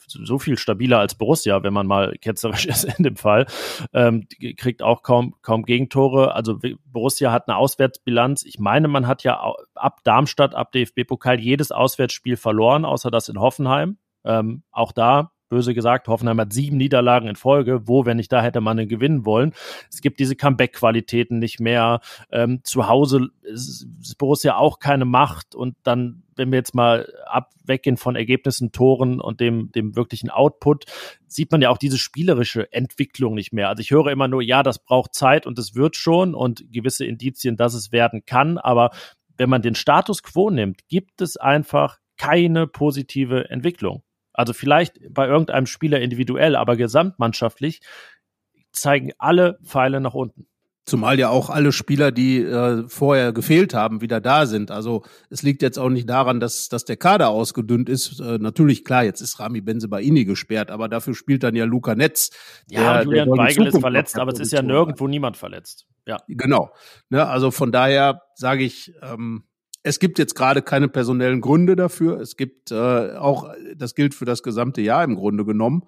so viel stabiler als Borussia, wenn man mal ketzerisch <laughs> ist in dem Fall, ähm, kriegt auch kaum, kaum Gegentore. Also Borussia hat eine Auswärtsbilanz. Ich meine, man hat ja ab Darmstadt, ab DFB-Pokal jedes Auswärtsspiel verloren, außer das in Hoffenheim. Ähm, auch da böse gesagt, Hoffenheim hat sieben Niederlagen in Folge. Wo, wenn nicht da, hätte man gewinnen wollen. Es gibt diese Comeback-Qualitäten nicht mehr. Ähm, zu Hause ist, ist Borussia auch keine Macht. Und dann, wenn wir jetzt mal ab von Ergebnissen, Toren und dem, dem wirklichen Output, sieht man ja auch diese spielerische Entwicklung nicht mehr. Also ich höre immer nur, ja, das braucht Zeit und es wird schon und gewisse Indizien, dass es werden kann. Aber wenn man den Status quo nimmt, gibt es einfach keine positive Entwicklung. Also vielleicht bei irgendeinem Spieler individuell, aber gesamtmannschaftlich zeigen alle Pfeile nach unten. Zumal ja auch alle Spieler, die äh, vorher gefehlt haben, wieder da sind. Also es liegt jetzt auch nicht daran, dass, dass der Kader ausgedünnt ist. Äh, natürlich, klar, jetzt ist Rami Benzebaini gesperrt, aber dafür spielt dann ja Luca Netz. Ja, der, Julian der Weigel ist verletzt, aber es ist ja nirgendwo niemand verletzt. Ja. Genau. Ne, also von daher sage ich, ähm, es gibt jetzt gerade keine personellen Gründe dafür. Es gibt äh, auch, das gilt für das gesamte Jahr im Grunde genommen.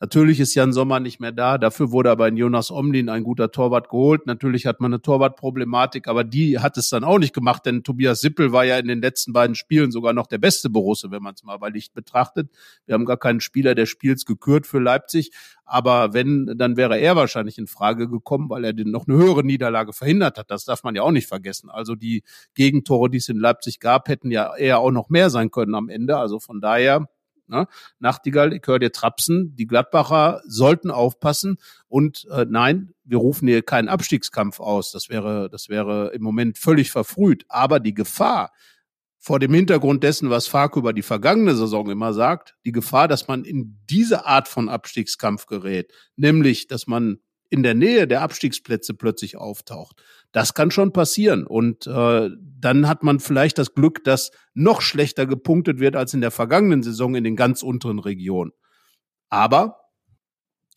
Natürlich ist Jan Sommer nicht mehr da. Dafür wurde aber in Jonas Omlin ein guter Torwart geholt. Natürlich hat man eine Torwartproblematik, aber die hat es dann auch nicht gemacht, denn Tobias Sippel war ja in den letzten beiden Spielen sogar noch der beste Borusse, wenn man es mal bei Licht betrachtet. Wir haben gar keinen Spieler des Spiels gekürt für Leipzig. Aber wenn, dann wäre er wahrscheinlich in Frage gekommen, weil er den noch eine höhere Niederlage verhindert hat. Das darf man ja auch nicht vergessen. Also die Gegentore, die es in Leipzig gab, hätten ja eher auch noch mehr sein können am Ende. Also von daher Ne? Nachtigall, ich höre dir trapsen. Die Gladbacher sollten aufpassen. Und äh, nein, wir rufen hier keinen Abstiegskampf aus. Das wäre, das wäre im Moment völlig verfrüht. Aber die Gefahr vor dem Hintergrund dessen, was Fark über die vergangene Saison immer sagt, die Gefahr, dass man in diese Art von Abstiegskampf gerät, nämlich, dass man in der Nähe der Abstiegsplätze plötzlich auftaucht. Das kann schon passieren. Und äh, dann hat man vielleicht das Glück, dass noch schlechter gepunktet wird als in der vergangenen Saison in den ganz unteren Regionen. Aber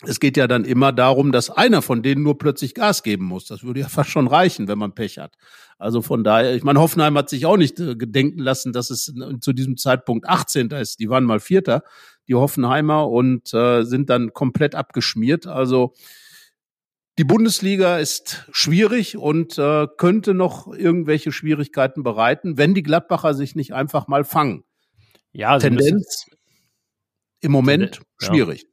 es geht ja dann immer darum, dass einer von denen nur plötzlich Gas geben muss. Das würde ja <laughs> fast schon reichen, wenn man Pech hat. Also von daher, ich meine, Hoffenheim hat sich auch nicht äh, gedenken lassen, dass es zu diesem Zeitpunkt 18. ist. Die waren mal Vierter, die Hoffenheimer, und äh, sind dann komplett abgeschmiert. Also die Bundesliga ist schwierig und äh, könnte noch irgendwelche Schwierigkeiten bereiten, wenn die Gladbacher sich nicht einfach mal fangen. Ja, Tendenz im Moment schwierig. Ja,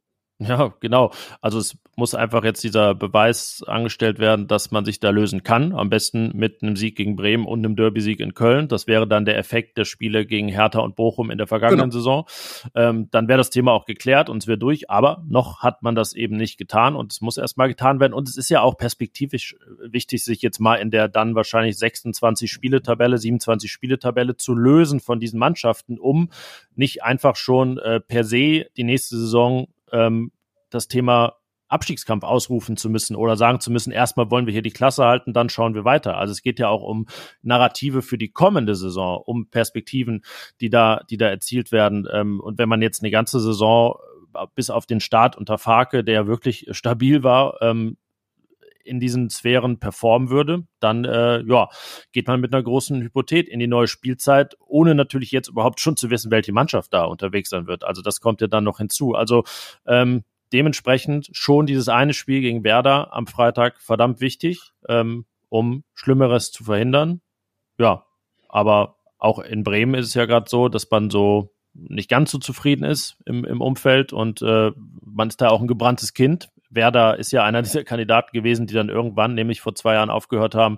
genau. Also es muss einfach jetzt dieser Beweis angestellt werden, dass man sich da lösen kann. Am besten mit einem Sieg gegen Bremen und einem Derby-Sieg in Köln. Das wäre dann der Effekt der Spiele gegen Hertha und Bochum in der vergangenen genau. Saison. Ähm, dann wäre das Thema auch geklärt und es wäre durch. Aber noch hat man das eben nicht getan und es muss erstmal getan werden. Und es ist ja auch perspektivisch wichtig, sich jetzt mal in der dann wahrscheinlich 26 Spieletabelle, 27 Spieletabelle zu lösen von diesen Mannschaften, um nicht einfach schon äh, per se die nächste Saison ähm, das Thema Abstiegskampf ausrufen zu müssen oder sagen zu müssen, erstmal wollen wir hier die Klasse halten, dann schauen wir weiter. Also es geht ja auch um Narrative für die kommende Saison, um Perspektiven, die da, die da erzielt werden. Ähm, und wenn man jetzt eine ganze Saison äh, bis auf den Start unter Farke, der wirklich stabil war, ähm, in diesen Sphären performen würde, dann äh, ja, geht man mit einer großen Hypothek in die neue Spielzeit, ohne natürlich jetzt überhaupt schon zu wissen, welche Mannschaft da unterwegs sein wird. Also das kommt ja dann noch hinzu. Also ähm, dementsprechend schon dieses eine Spiel gegen Werder am Freitag verdammt wichtig, ähm, um Schlimmeres zu verhindern. Ja, aber auch in Bremen ist es ja gerade so, dass man so nicht ganz so zufrieden ist im, im Umfeld und äh, man ist da auch ein gebranntes Kind. Werder ist ja einer dieser Kandidaten gewesen, die dann irgendwann, nämlich vor zwei Jahren, aufgehört haben,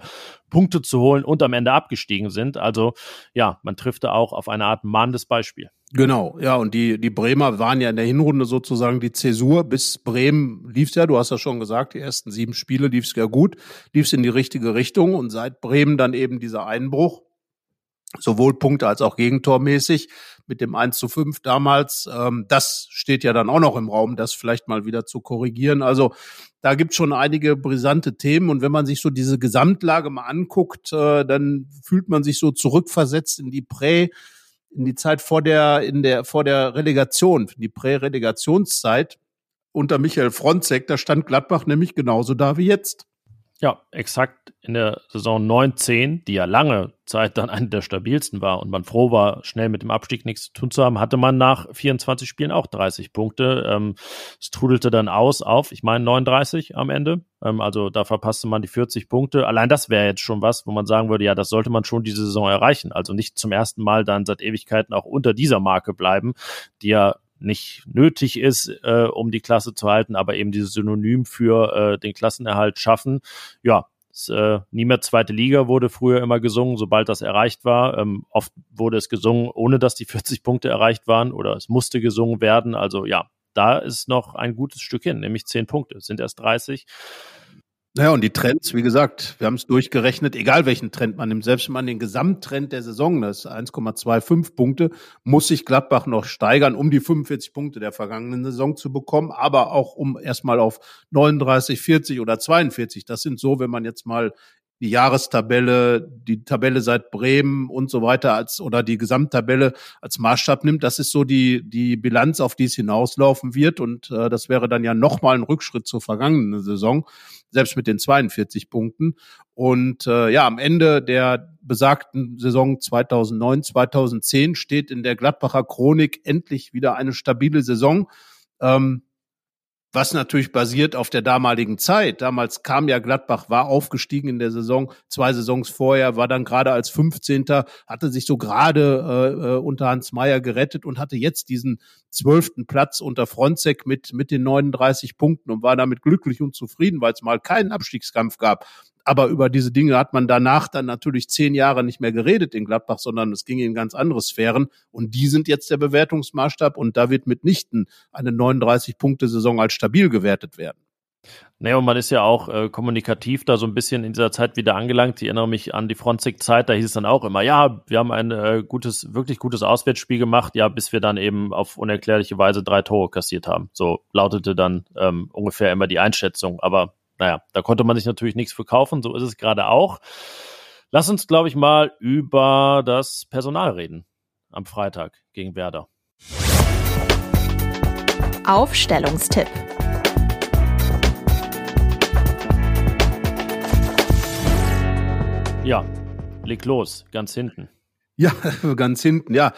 Punkte zu holen und am Ende abgestiegen sind. Also ja, man trifft da auch auf eine Art mahnendes Beispiel. Genau, ja, und die, die Bremer waren ja in der Hinrunde sozusagen die Zäsur. Bis Bremen lief's ja, du hast ja schon gesagt, die ersten sieben Spiele lief's ja gut, lief's in die richtige Richtung und seit Bremen dann eben dieser Einbruch, sowohl Punkte als auch Gegentormäßig mit dem 1 zu 5 damals. Ähm, das steht ja dann auch noch im Raum, das vielleicht mal wieder zu korrigieren. Also da gibt schon einige brisante Themen und wenn man sich so diese Gesamtlage mal anguckt, äh, dann fühlt man sich so zurückversetzt in die Prä, in die Zeit vor der, in der, vor der Relegation, die Prä-Relegationszeit unter Michael Fronzek, da stand Gladbach nämlich genauso da wie jetzt. Ja, exakt in der Saison 9-10, die ja lange Zeit dann eine der stabilsten war und man froh war, schnell mit dem Abstieg nichts zu tun zu haben, hatte man nach 24 Spielen auch 30 Punkte. Ähm, es trudelte dann aus auf, ich meine, 39 am Ende. Ähm, also da verpasste man die 40 Punkte. Allein das wäre jetzt schon was, wo man sagen würde, ja, das sollte man schon diese Saison erreichen. Also nicht zum ersten Mal dann seit Ewigkeiten auch unter dieser Marke bleiben, die ja nicht nötig ist, äh, um die Klasse zu halten, aber eben dieses Synonym für äh, den Klassenerhalt schaffen. Ja, es, äh, nie mehr zweite Liga wurde früher immer gesungen, sobald das erreicht war. Ähm, oft wurde es gesungen, ohne dass die <laughs> 40 Punkte erreicht waren oder es musste gesungen werden. Also ja, da ist noch ein gutes Stück hin, nämlich 10 Punkte. Es sind erst 30. Naja, und die Trends, wie gesagt, wir haben es durchgerechnet, egal welchen Trend man nimmt, selbst wenn man den Gesamttrend der Saison, das 1,25 Punkte, muss sich Gladbach noch steigern, um die 45 Punkte der vergangenen Saison zu bekommen, aber auch um erstmal auf 39, 40 oder 42. Das sind so, wenn man jetzt mal die Jahrestabelle, die Tabelle seit Bremen und so weiter als oder die Gesamttabelle als Maßstab nimmt, das ist so die die Bilanz, auf die es hinauslaufen wird. Und äh, das wäre dann ja nochmal ein Rückschritt zur vergangenen Saison, selbst mit den 42 Punkten. Und äh, ja, am Ende der besagten Saison 2009, 2010 steht in der Gladbacher Chronik endlich wieder eine stabile Saison. Ähm, was natürlich basiert auf der damaligen Zeit. Damals kam ja Gladbach, war aufgestiegen in der Saison, zwei Saisons vorher, war dann gerade als 15. hatte sich so gerade äh, äh, unter Hans Meyer gerettet und hatte jetzt diesen zwölften Platz unter Fronzek mit, mit den 39 Punkten und war damit glücklich und zufrieden, weil es mal keinen Abstiegskampf gab. Aber über diese Dinge hat man danach dann natürlich zehn Jahre nicht mehr geredet in Gladbach, sondern es ging in ganz andere Sphären. Und die sind jetzt der Bewertungsmaßstab und da wird mitnichten eine 39-Punkte-Saison als stabil gewertet werden. Naja, und man ist ja auch äh, kommunikativ da so ein bisschen in dieser Zeit wieder angelangt. Ich erinnere mich an die Fronzig-Zeit, da hieß es dann auch immer, ja, wir haben ein äh, gutes, wirklich gutes Auswärtsspiel gemacht, ja, bis wir dann eben auf unerklärliche Weise drei Tore kassiert haben. So lautete dann ähm, ungefähr immer die Einschätzung. Aber naja, da konnte man sich natürlich nichts verkaufen, so ist es gerade auch. Lass uns, glaube ich, mal über das Personal reden am Freitag gegen Werder. Aufstellungstipp. Ja, leg los, ganz hinten. Ja, <laughs> ganz hinten, ja.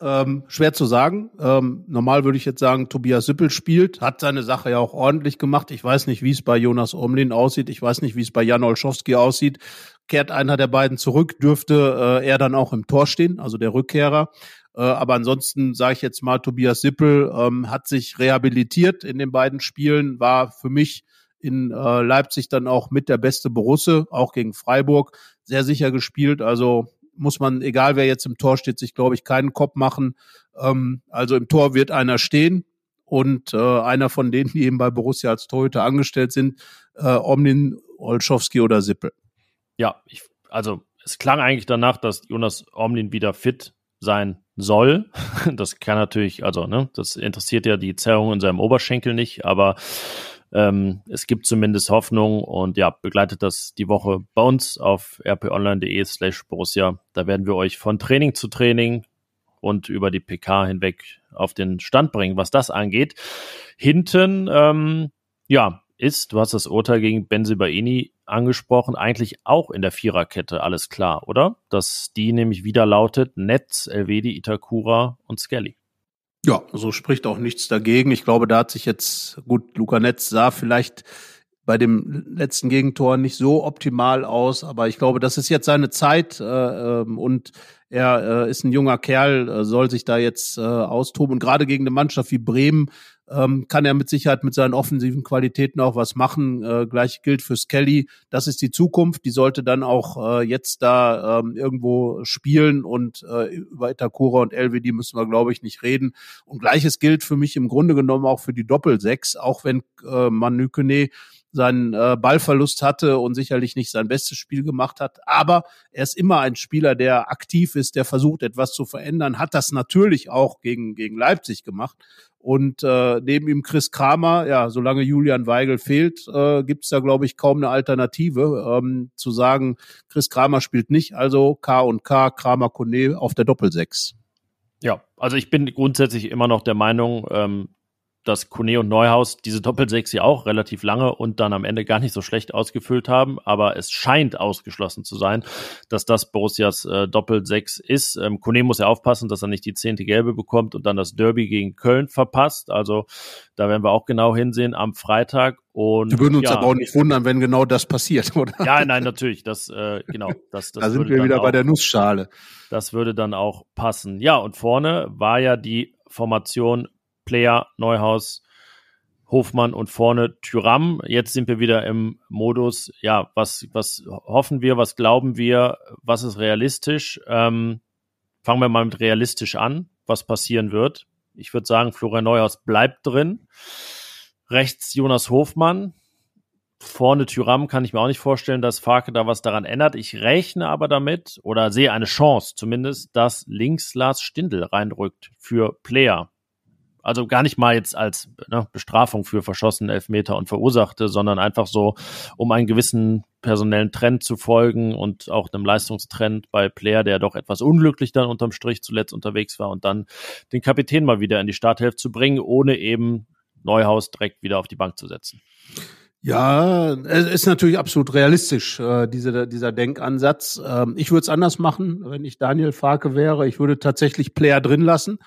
Ähm, schwer zu sagen. Ähm, normal würde ich jetzt sagen, Tobias Sippel spielt, hat seine Sache ja auch ordentlich gemacht. Ich weiß nicht, wie es bei Jonas Omlin aussieht. Ich weiß nicht, wie es bei Jan Olschowski aussieht. Kehrt einer der beiden zurück, dürfte äh, er dann auch im Tor stehen, also der Rückkehrer. Äh, aber ansonsten sage ich jetzt mal, Tobias Sippel ähm, hat sich rehabilitiert in den beiden Spielen, war für mich in äh, Leipzig dann auch mit der beste Borusse, auch gegen Freiburg, sehr sicher gespielt. Also muss man, egal wer jetzt im Tor steht, sich, glaube ich, keinen Kopf machen. Ähm, also im Tor wird einer stehen und äh, einer von denen, die eben bei Borussia als Torhüter angestellt sind, äh, Omnin, Olschowski oder Sippel. Ja, ich, also es klang eigentlich danach, dass Jonas Omnin wieder fit sein soll. <laughs> Das kann natürlich, also ne, das interessiert ja die Zerrung in seinem Oberschenkel nicht, aber ähm, es gibt zumindest Hoffnung und ja, begleitet das die Woche bei uns auf rponline.de slash Borussia. Da werden wir euch von Training zu Training und über die PK hinweg auf den Stand bringen, was das angeht. Hinten, ähm, ja, ist, du hast das Urteil gegen Benzibaini angesprochen, eigentlich auch in der Viererkette alles klar, oder? Dass die nämlich wieder lautet Netz, Elvedi, Itakura und Skelly. Ja, so spricht auch nichts dagegen. Ich glaube, da hat sich jetzt, gut, Luca Netz sah vielleicht bei dem letzten Gegentor nicht so optimal aus, aber ich glaube, das ist jetzt seine Zeit äh, ähm, und er äh, ist ein junger Kerl, äh, soll sich da jetzt äh, austoben. Und gerade gegen eine Mannschaft wie Bremen ähm, kann er mit Sicherheit mit seinen offensiven Qualitäten auch was machen. Äh, gleich gilt für Skelly. Das ist die Zukunft. Die sollte dann auch äh, jetzt da ähm, irgendwo spielen und äh, über Itakura und LWD müssen wir, glaube ich, nicht reden. Und gleiches gilt für mich im Grunde genommen auch für die Doppelsechs, auch wenn äh, Manükene seinen äh, Ballverlust hatte und sicherlich nicht sein bestes Spiel gemacht hat. Aber er ist immer ein Spieler, der aktiv ist, der versucht, etwas zu verändern, hat das natürlich auch gegen, gegen Leipzig gemacht. Und äh, neben ihm Chris Kramer, ja, solange Julian Weigel fehlt, äh, gibt es da, glaube ich, kaum eine Alternative. Ähm, zu sagen, Chris Kramer spielt nicht, also K und K, Kramer Kone auf der Doppelsechs. Ja, also ich bin grundsätzlich immer noch der Meinung, ähm, dass Kone und Neuhaus diese Doppelsechs ja auch relativ lange und dann am Ende gar nicht so schlecht ausgefüllt haben, aber es scheint ausgeschlossen zu sein, dass das Borussias äh, Doppelsechs ist. Ähm, Kone muss ja aufpassen, dass er nicht die zehnte Gelbe bekommt und dann das Derby gegen Köln verpasst. Also da werden wir auch genau hinsehen am Freitag. Und, wir würden uns ja, aber auch nicht wundern, wenn genau das passiert, <laughs> oder? Ja, nein, natürlich. Das, äh, genau. Das, das da sind wir wieder auch, bei der Nussschale. Das würde dann auch passen. Ja, und vorne war ja die Formation Player, Neuhaus, Hofmann und vorne Tyram. Jetzt sind wir wieder im Modus, ja, was, was hoffen wir, was glauben wir, was ist realistisch? Ähm, fangen wir mal mit realistisch an, was passieren wird. Ich würde sagen, Florian Neuhaus bleibt drin. Rechts Jonas Hofmann. Vorne Tyram kann ich mir auch nicht vorstellen, dass Farke da was daran ändert. Ich rechne aber damit oder sehe eine Chance zumindest, dass links Lars Stindl reinrückt für Player. Also gar nicht mal jetzt als ne, Bestrafung für verschossene Elfmeter und Verursachte, sondern einfach so, um einen gewissen personellen Trend zu folgen und auch einem Leistungstrend bei Player, der doch etwas unglücklich dann unterm Strich zuletzt unterwegs war und dann den Kapitän mal wieder in die Starthilfe zu bringen, ohne eben Neuhaus direkt wieder auf die Bank zu setzen. Ja, es ist natürlich absolut realistisch, äh, diese, dieser Denkansatz. Ähm, ich würde es anders machen, wenn ich Daniel Farke wäre. Ich würde tatsächlich Player drin lassen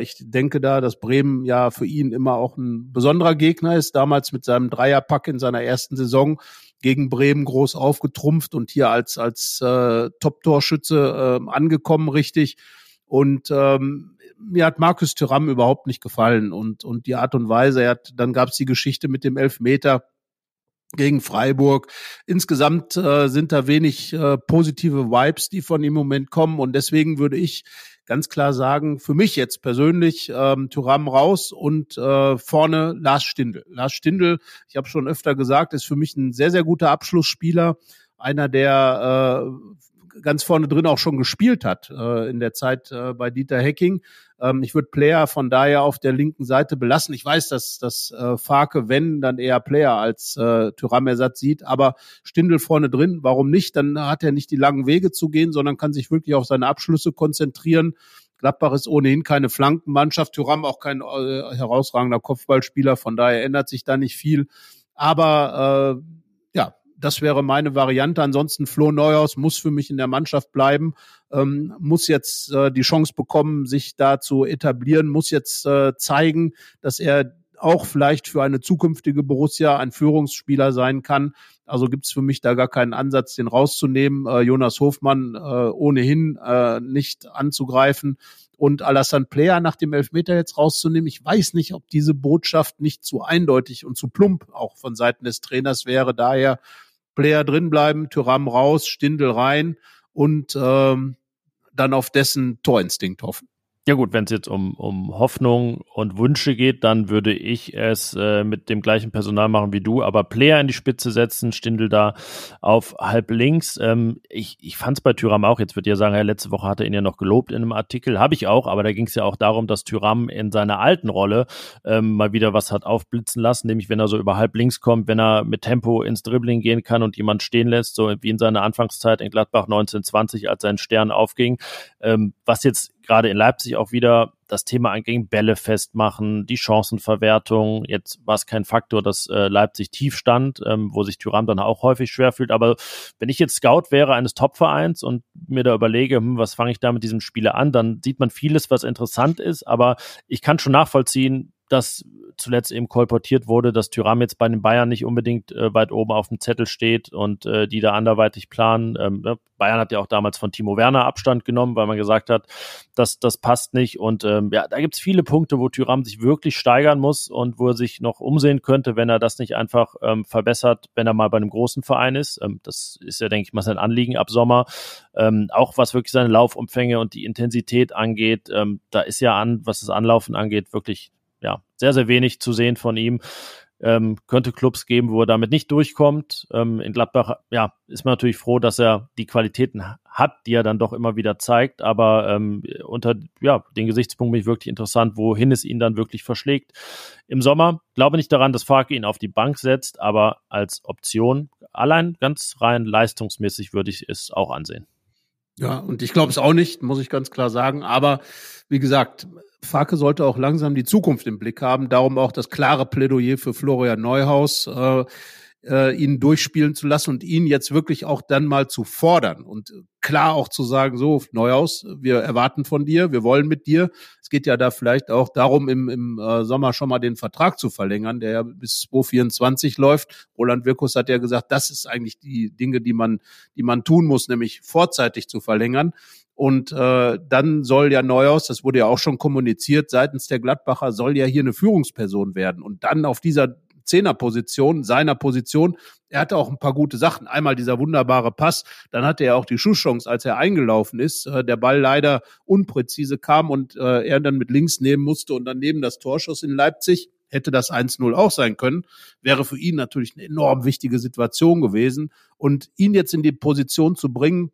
ich denke da, dass Bremen ja für ihn immer auch ein besonderer Gegner ist. Damals mit seinem Dreierpack in seiner ersten Saison gegen Bremen groß aufgetrumpft und hier als als äh, Top-Torschütze äh, angekommen, richtig. Und ähm, mir hat Markus Thüram überhaupt nicht gefallen und und die Art und Weise. Er hat, dann gab es die Geschichte mit dem Elfmeter gegen Freiburg. Insgesamt äh, sind da wenig äh, positive Vibes, die von ihm im Moment kommen. Und deswegen würde ich ganz klar sagen, für mich jetzt persönlich ähm, Thuram raus und äh, vorne Lars Stindl. Lars Stindl, ich habe schon öfter gesagt, ist für mich ein sehr, sehr guter Abschlussspieler. Einer, der äh, ganz vorne drin auch schon gespielt hat äh, in der Zeit äh, bei Dieter Hecking. Ähm, ich würde Player von daher auf der linken Seite belassen. Ich weiß, dass dass äh, Farke, wenn, dann eher Player als äh, Tyram-Ersatz sieht, aber Stindel vorne drin, warum nicht? Dann hat er nicht die langen Wege zu gehen, sondern kann sich wirklich auf seine Abschlüsse konzentrieren. Gladbach ist ohnehin keine Flankenmannschaft, Tyram auch kein äh, herausragender Kopfballspieler, von daher ändert sich da nicht viel. Aber äh, das wäre meine Variante. Ansonsten Flo Neuhaus muss für mich in der Mannschaft bleiben, ähm, muss jetzt äh, die Chance bekommen, sich da zu etablieren, muss jetzt äh, zeigen, dass er auch vielleicht für eine zukünftige Borussia ein Führungsspieler sein kann. Also gibt es für mich da gar keinen Ansatz, den rauszunehmen. Äh, Jonas Hofmann äh, ohnehin äh, nicht anzugreifen und Alassane Player nach dem Elfmeter jetzt rauszunehmen. Ich weiß nicht, ob diese Botschaft nicht zu eindeutig und zu plump auch von Seiten des Trainers wäre. Daher Player drin bleiben, Tyram raus, Stindel rein und ähm, dann auf dessen Torinstinkt hoffen. Ja gut, wenn es jetzt um, um Hoffnung und Wünsche geht, dann würde ich es äh, mit dem gleichen Personal machen wie du, aber Player in die Spitze setzen, Stindel da auf halb links. Ähm, ich ich fand es bei Tyram auch, jetzt wird ihr sagen, ja, letzte Woche hat er ihn ja noch gelobt in einem Artikel, habe ich auch, aber da ging es ja auch darum, dass Tyram in seiner alten Rolle ähm, mal wieder was hat aufblitzen lassen, nämlich wenn er so über halb links kommt, wenn er mit Tempo ins Dribbling gehen kann und jemand stehen lässt, so wie in seiner Anfangszeit in Gladbach 1920, als sein Stern aufging, ähm, was jetzt gerade in Leipzig auch wieder das Thema anging, Bälle festmachen, die Chancenverwertung. Jetzt war es kein Faktor, dass äh, Leipzig tief stand, ähm, wo sich Thuram dann auch häufig schwer fühlt. Aber wenn ich jetzt Scout wäre eines Topvereins und mir da überlege, hm, was fange ich da mit diesem Spieler an, dann sieht man vieles, was interessant ist. Aber ich kann schon nachvollziehen, dass zuletzt eben kolportiert wurde, dass Tyram jetzt bei den Bayern nicht unbedingt äh, weit oben auf dem Zettel steht und äh, die da anderweitig planen. Ähm, ne? Bayern hat ja auch damals von Timo Werner Abstand genommen, weil man gesagt hat, dass das passt nicht. Und ähm, ja, da gibt es viele Punkte, wo Tyram sich wirklich steigern muss und wo er sich noch umsehen könnte, wenn er das nicht einfach ähm, verbessert, wenn er mal bei einem großen Verein ist. Ähm, das ist ja, denke ich mal, sein Anliegen ab Sommer. Ähm, auch was wirklich seine Laufumfänge und die Intensität angeht, ähm, da ist ja an, was das Anlaufen angeht, wirklich ja, sehr, sehr wenig zu sehen von ihm. Ähm, könnte Clubs geben, wo er damit nicht durchkommt. Ähm, in Gladbach, ja, ist man natürlich froh, dass er die Qualitäten hat, die er dann doch immer wieder zeigt. Aber ähm, unter ja, den Gesichtspunkt bin ich wirklich interessant, wohin es ihn dann wirklich verschlägt. Im Sommer glaube nicht daran, dass Farke ihn auf die Bank setzt, aber als Option allein ganz rein leistungsmäßig würde ich es auch ansehen. Ja, und ich glaube es auch nicht, muss ich ganz klar sagen. Aber wie gesagt, Farke sollte auch langsam die Zukunft im Blick haben. Darum auch das klare Plädoyer für Florian Neuhaus. Äh, äh, ihn durchspielen zu lassen und ihn jetzt wirklich auch dann mal zu fordern und klar auch zu sagen, so Neuhaus, wir erwarten von dir, wir wollen mit dir. Es geht ja da vielleicht auch darum, im, im äh, Sommer schon mal den Vertrag zu verlängern, der ja bis 2024 läuft. Roland Wirkus hat ja gesagt, das ist eigentlich die Dinge, die man, die man tun muss, nämlich vorzeitig zu verlängern. Und äh, dann soll ja Neuhaus, das wurde ja auch schon kommuniziert seitens der Gladbacher, soll ja hier eine Führungsperson werden. Und dann auf dieser Zehnerposition, seiner Position. Er hatte auch ein paar gute Sachen. Einmal dieser wunderbare Pass, dann hatte er auch die Schusschance, als er eingelaufen ist. Äh, der Ball leider unpräzise kam und äh, er dann mit links nehmen musste und dann neben das Torschuss in Leipzig hätte das 1-0 auch sein können, wäre für ihn natürlich eine enorm wichtige Situation gewesen. Und ihn jetzt in die Position zu bringen,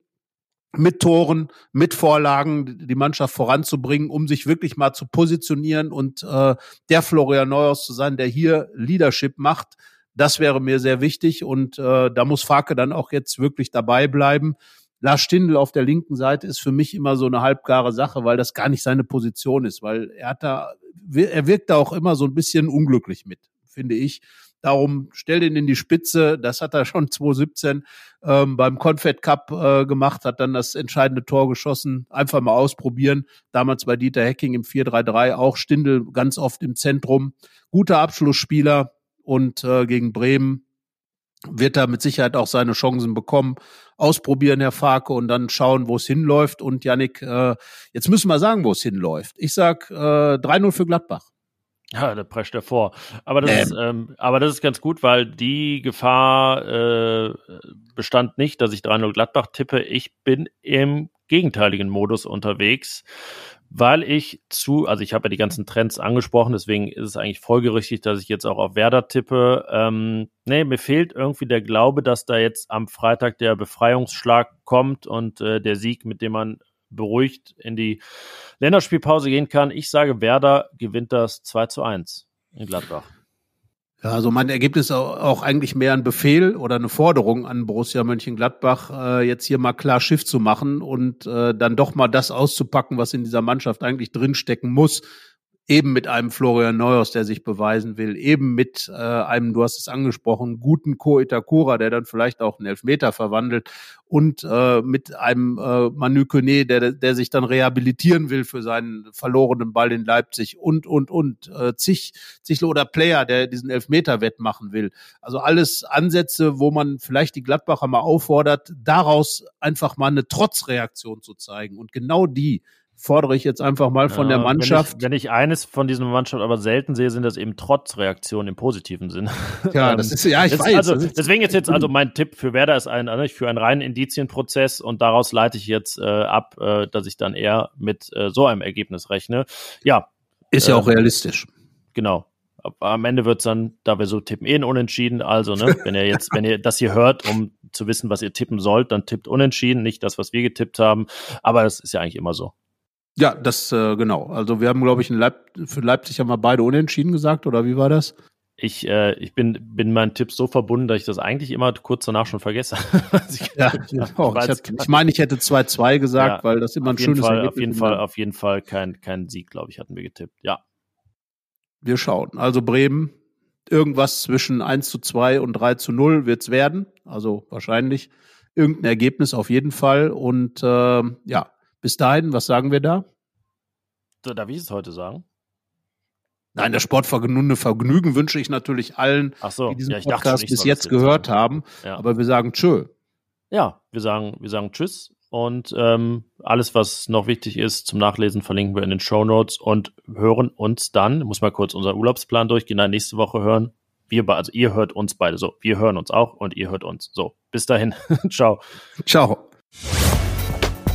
mit Toren, mit Vorlagen die Mannschaft voranzubringen, um sich wirklich mal zu positionieren und äh, der Florian Neuhaus zu sein, der hier Leadership macht. Das wäre mir sehr wichtig und äh, da muss Farke dann auch jetzt wirklich dabei bleiben. Lars Stindl auf der linken Seite ist für mich immer so eine halbgare Sache, weil das gar nicht seine Position ist, weil er hat da, er wirkt da auch immer so ein bisschen unglücklich mit, finde ich. Darum stell den in die Spitze. Das hat er schon <laughs> 2017 ähm, beim Confed Cup äh, gemacht, hat dann das entscheidende Tor geschossen. Einfach mal ausprobieren. Damals bei Dieter Hecking im 4-3-3 auch Stindel ganz oft im Zentrum. Guter Abschlussspieler und äh, gegen Bremen wird er mit Sicherheit auch seine Chancen bekommen. Ausprobieren, Herr Farke, und dann schauen, wo es hinläuft. Und Yannick, äh, jetzt müssen wir sagen, wo es hinläuft. Ich sag äh, 3-0 für Gladbach. Ja, da prescht er vor. Aber das, ähm. ist, ähm, aber das ist ganz gut, weil die Gefahr äh, bestand nicht, dass ich 3-0 Gladbach tippe. Ich bin im gegenteiligen Modus unterwegs weil ich zu, also ich habe ja die ganzen Trends angesprochen, deswegen ist es eigentlich folgerichtig, dass ich jetzt auch auf Werder tippe. Ähm, nee, mir fehlt irgendwie der Glaube, dass da jetzt am Freitag der Befreiungsschlag kommt und äh, der Sieg, mit dem man beruhigt in die Länderspielpause gehen kann. Ich sage, Werder gewinnt das 2 zu 1 in Gladbach. Ja, also mein Ergebnis ist auch eigentlich mehr ein Befehl oder eine Forderung an Borussia Mönchengladbach, äh, jetzt hier mal klar Schiff zu machen und äh, dann doch mal das auszupacken, was in dieser Mannschaft eigentlich drinstecken muss eben mit einem Florian Neuhaus, der sich beweisen will, eben mit äh, einem, du hast es angesprochen, guten Ko Itakura, der dann vielleicht auch einen Elfmeter verwandelt und äh, mit einem äh, Manu Kone, der, der sich dann rehabilitieren will für seinen verlorenen Ball in Leipzig und, und, und, äh, zig, zig oder Player, der diesen Elfmeter wettmachen will. Also alles Ansätze, wo man vielleicht die Gladbacher mal auffordert, daraus einfach mal eine Trotzreaktion zu zeigen. Und genau die fordere ich jetzt einfach mal von ja, der Mannschaft. Wenn ich, wenn ich, eines von diesen Mannschaft aber selten sehe, sind das eben Trotzreaktionen im positiven Sinn. Ja, <laughs> das ist ja, ich weiß. Also, deswegen ist jetzt also mein Tipp für Werder ist ein also für einen reinen Indizienprozess und daraus leite ich jetzt äh, ab, äh, dass ich dann eher mit äh, so einem Ergebnis rechne. Ja, ist ja auch ähm, realistisch. Genau. Am Ende wird's dann, da wir so tippen, eh ein Unentschieden. Also, ne, wenn ihr jetzt, wenn ihr das hier hört, um zu wissen, was ihr tippen sollt, dann tippt Unentschieden, nicht das, was wir getippt haben. Aber das ist ja eigentlich immer so. Ja, das äh, genau. Also wir haben, glaube ich, in Leip für Leipzig haben wir beide unentschieden gesagt, oder wie war das? Ich, äh, ich bin, bin meinen Tipps so verbunden, dass ich das eigentlich immer kurz danach schon vergesse. <laughs> ich, ja, <laughs> auch. Ich, hatte, ich meine, ich hätte 2-2 gesagt, ja, weil das immer ein schönes Fall, Ergebnis Auf jeden Fall, auf jeden Fall kein, kein Sieg, glaube ich, hatten wir getippt. Ja. Wir schauen. Also Bremen, irgendwas zwischen 1 zu 2 und 3 zu 0 wird's werden. Also wahrscheinlich irgendein Ergebnis auf jeden Fall. Und äh, ja, bis dahin, was sagen wir da? Darf ich es heute sagen? Nein, das Sportvergnügen Vergnügen wünsche ich natürlich allen, so, die diesen ja, Podcast bis jetzt gehört sagen. haben. Ja. Aber wir sagen Tschö. Ja, wir sagen, wir sagen Tschüss. Und ähm, alles, was noch wichtig ist zum Nachlesen, verlinken wir in den Show Notes und hören uns dann, muss mal kurz unseren Urlaubsplan durchgehen, dann nächste Woche hören. Wir, also ihr hört uns beide so. Wir hören uns auch und ihr hört uns. So, bis dahin. <laughs> Ciao. Ciao.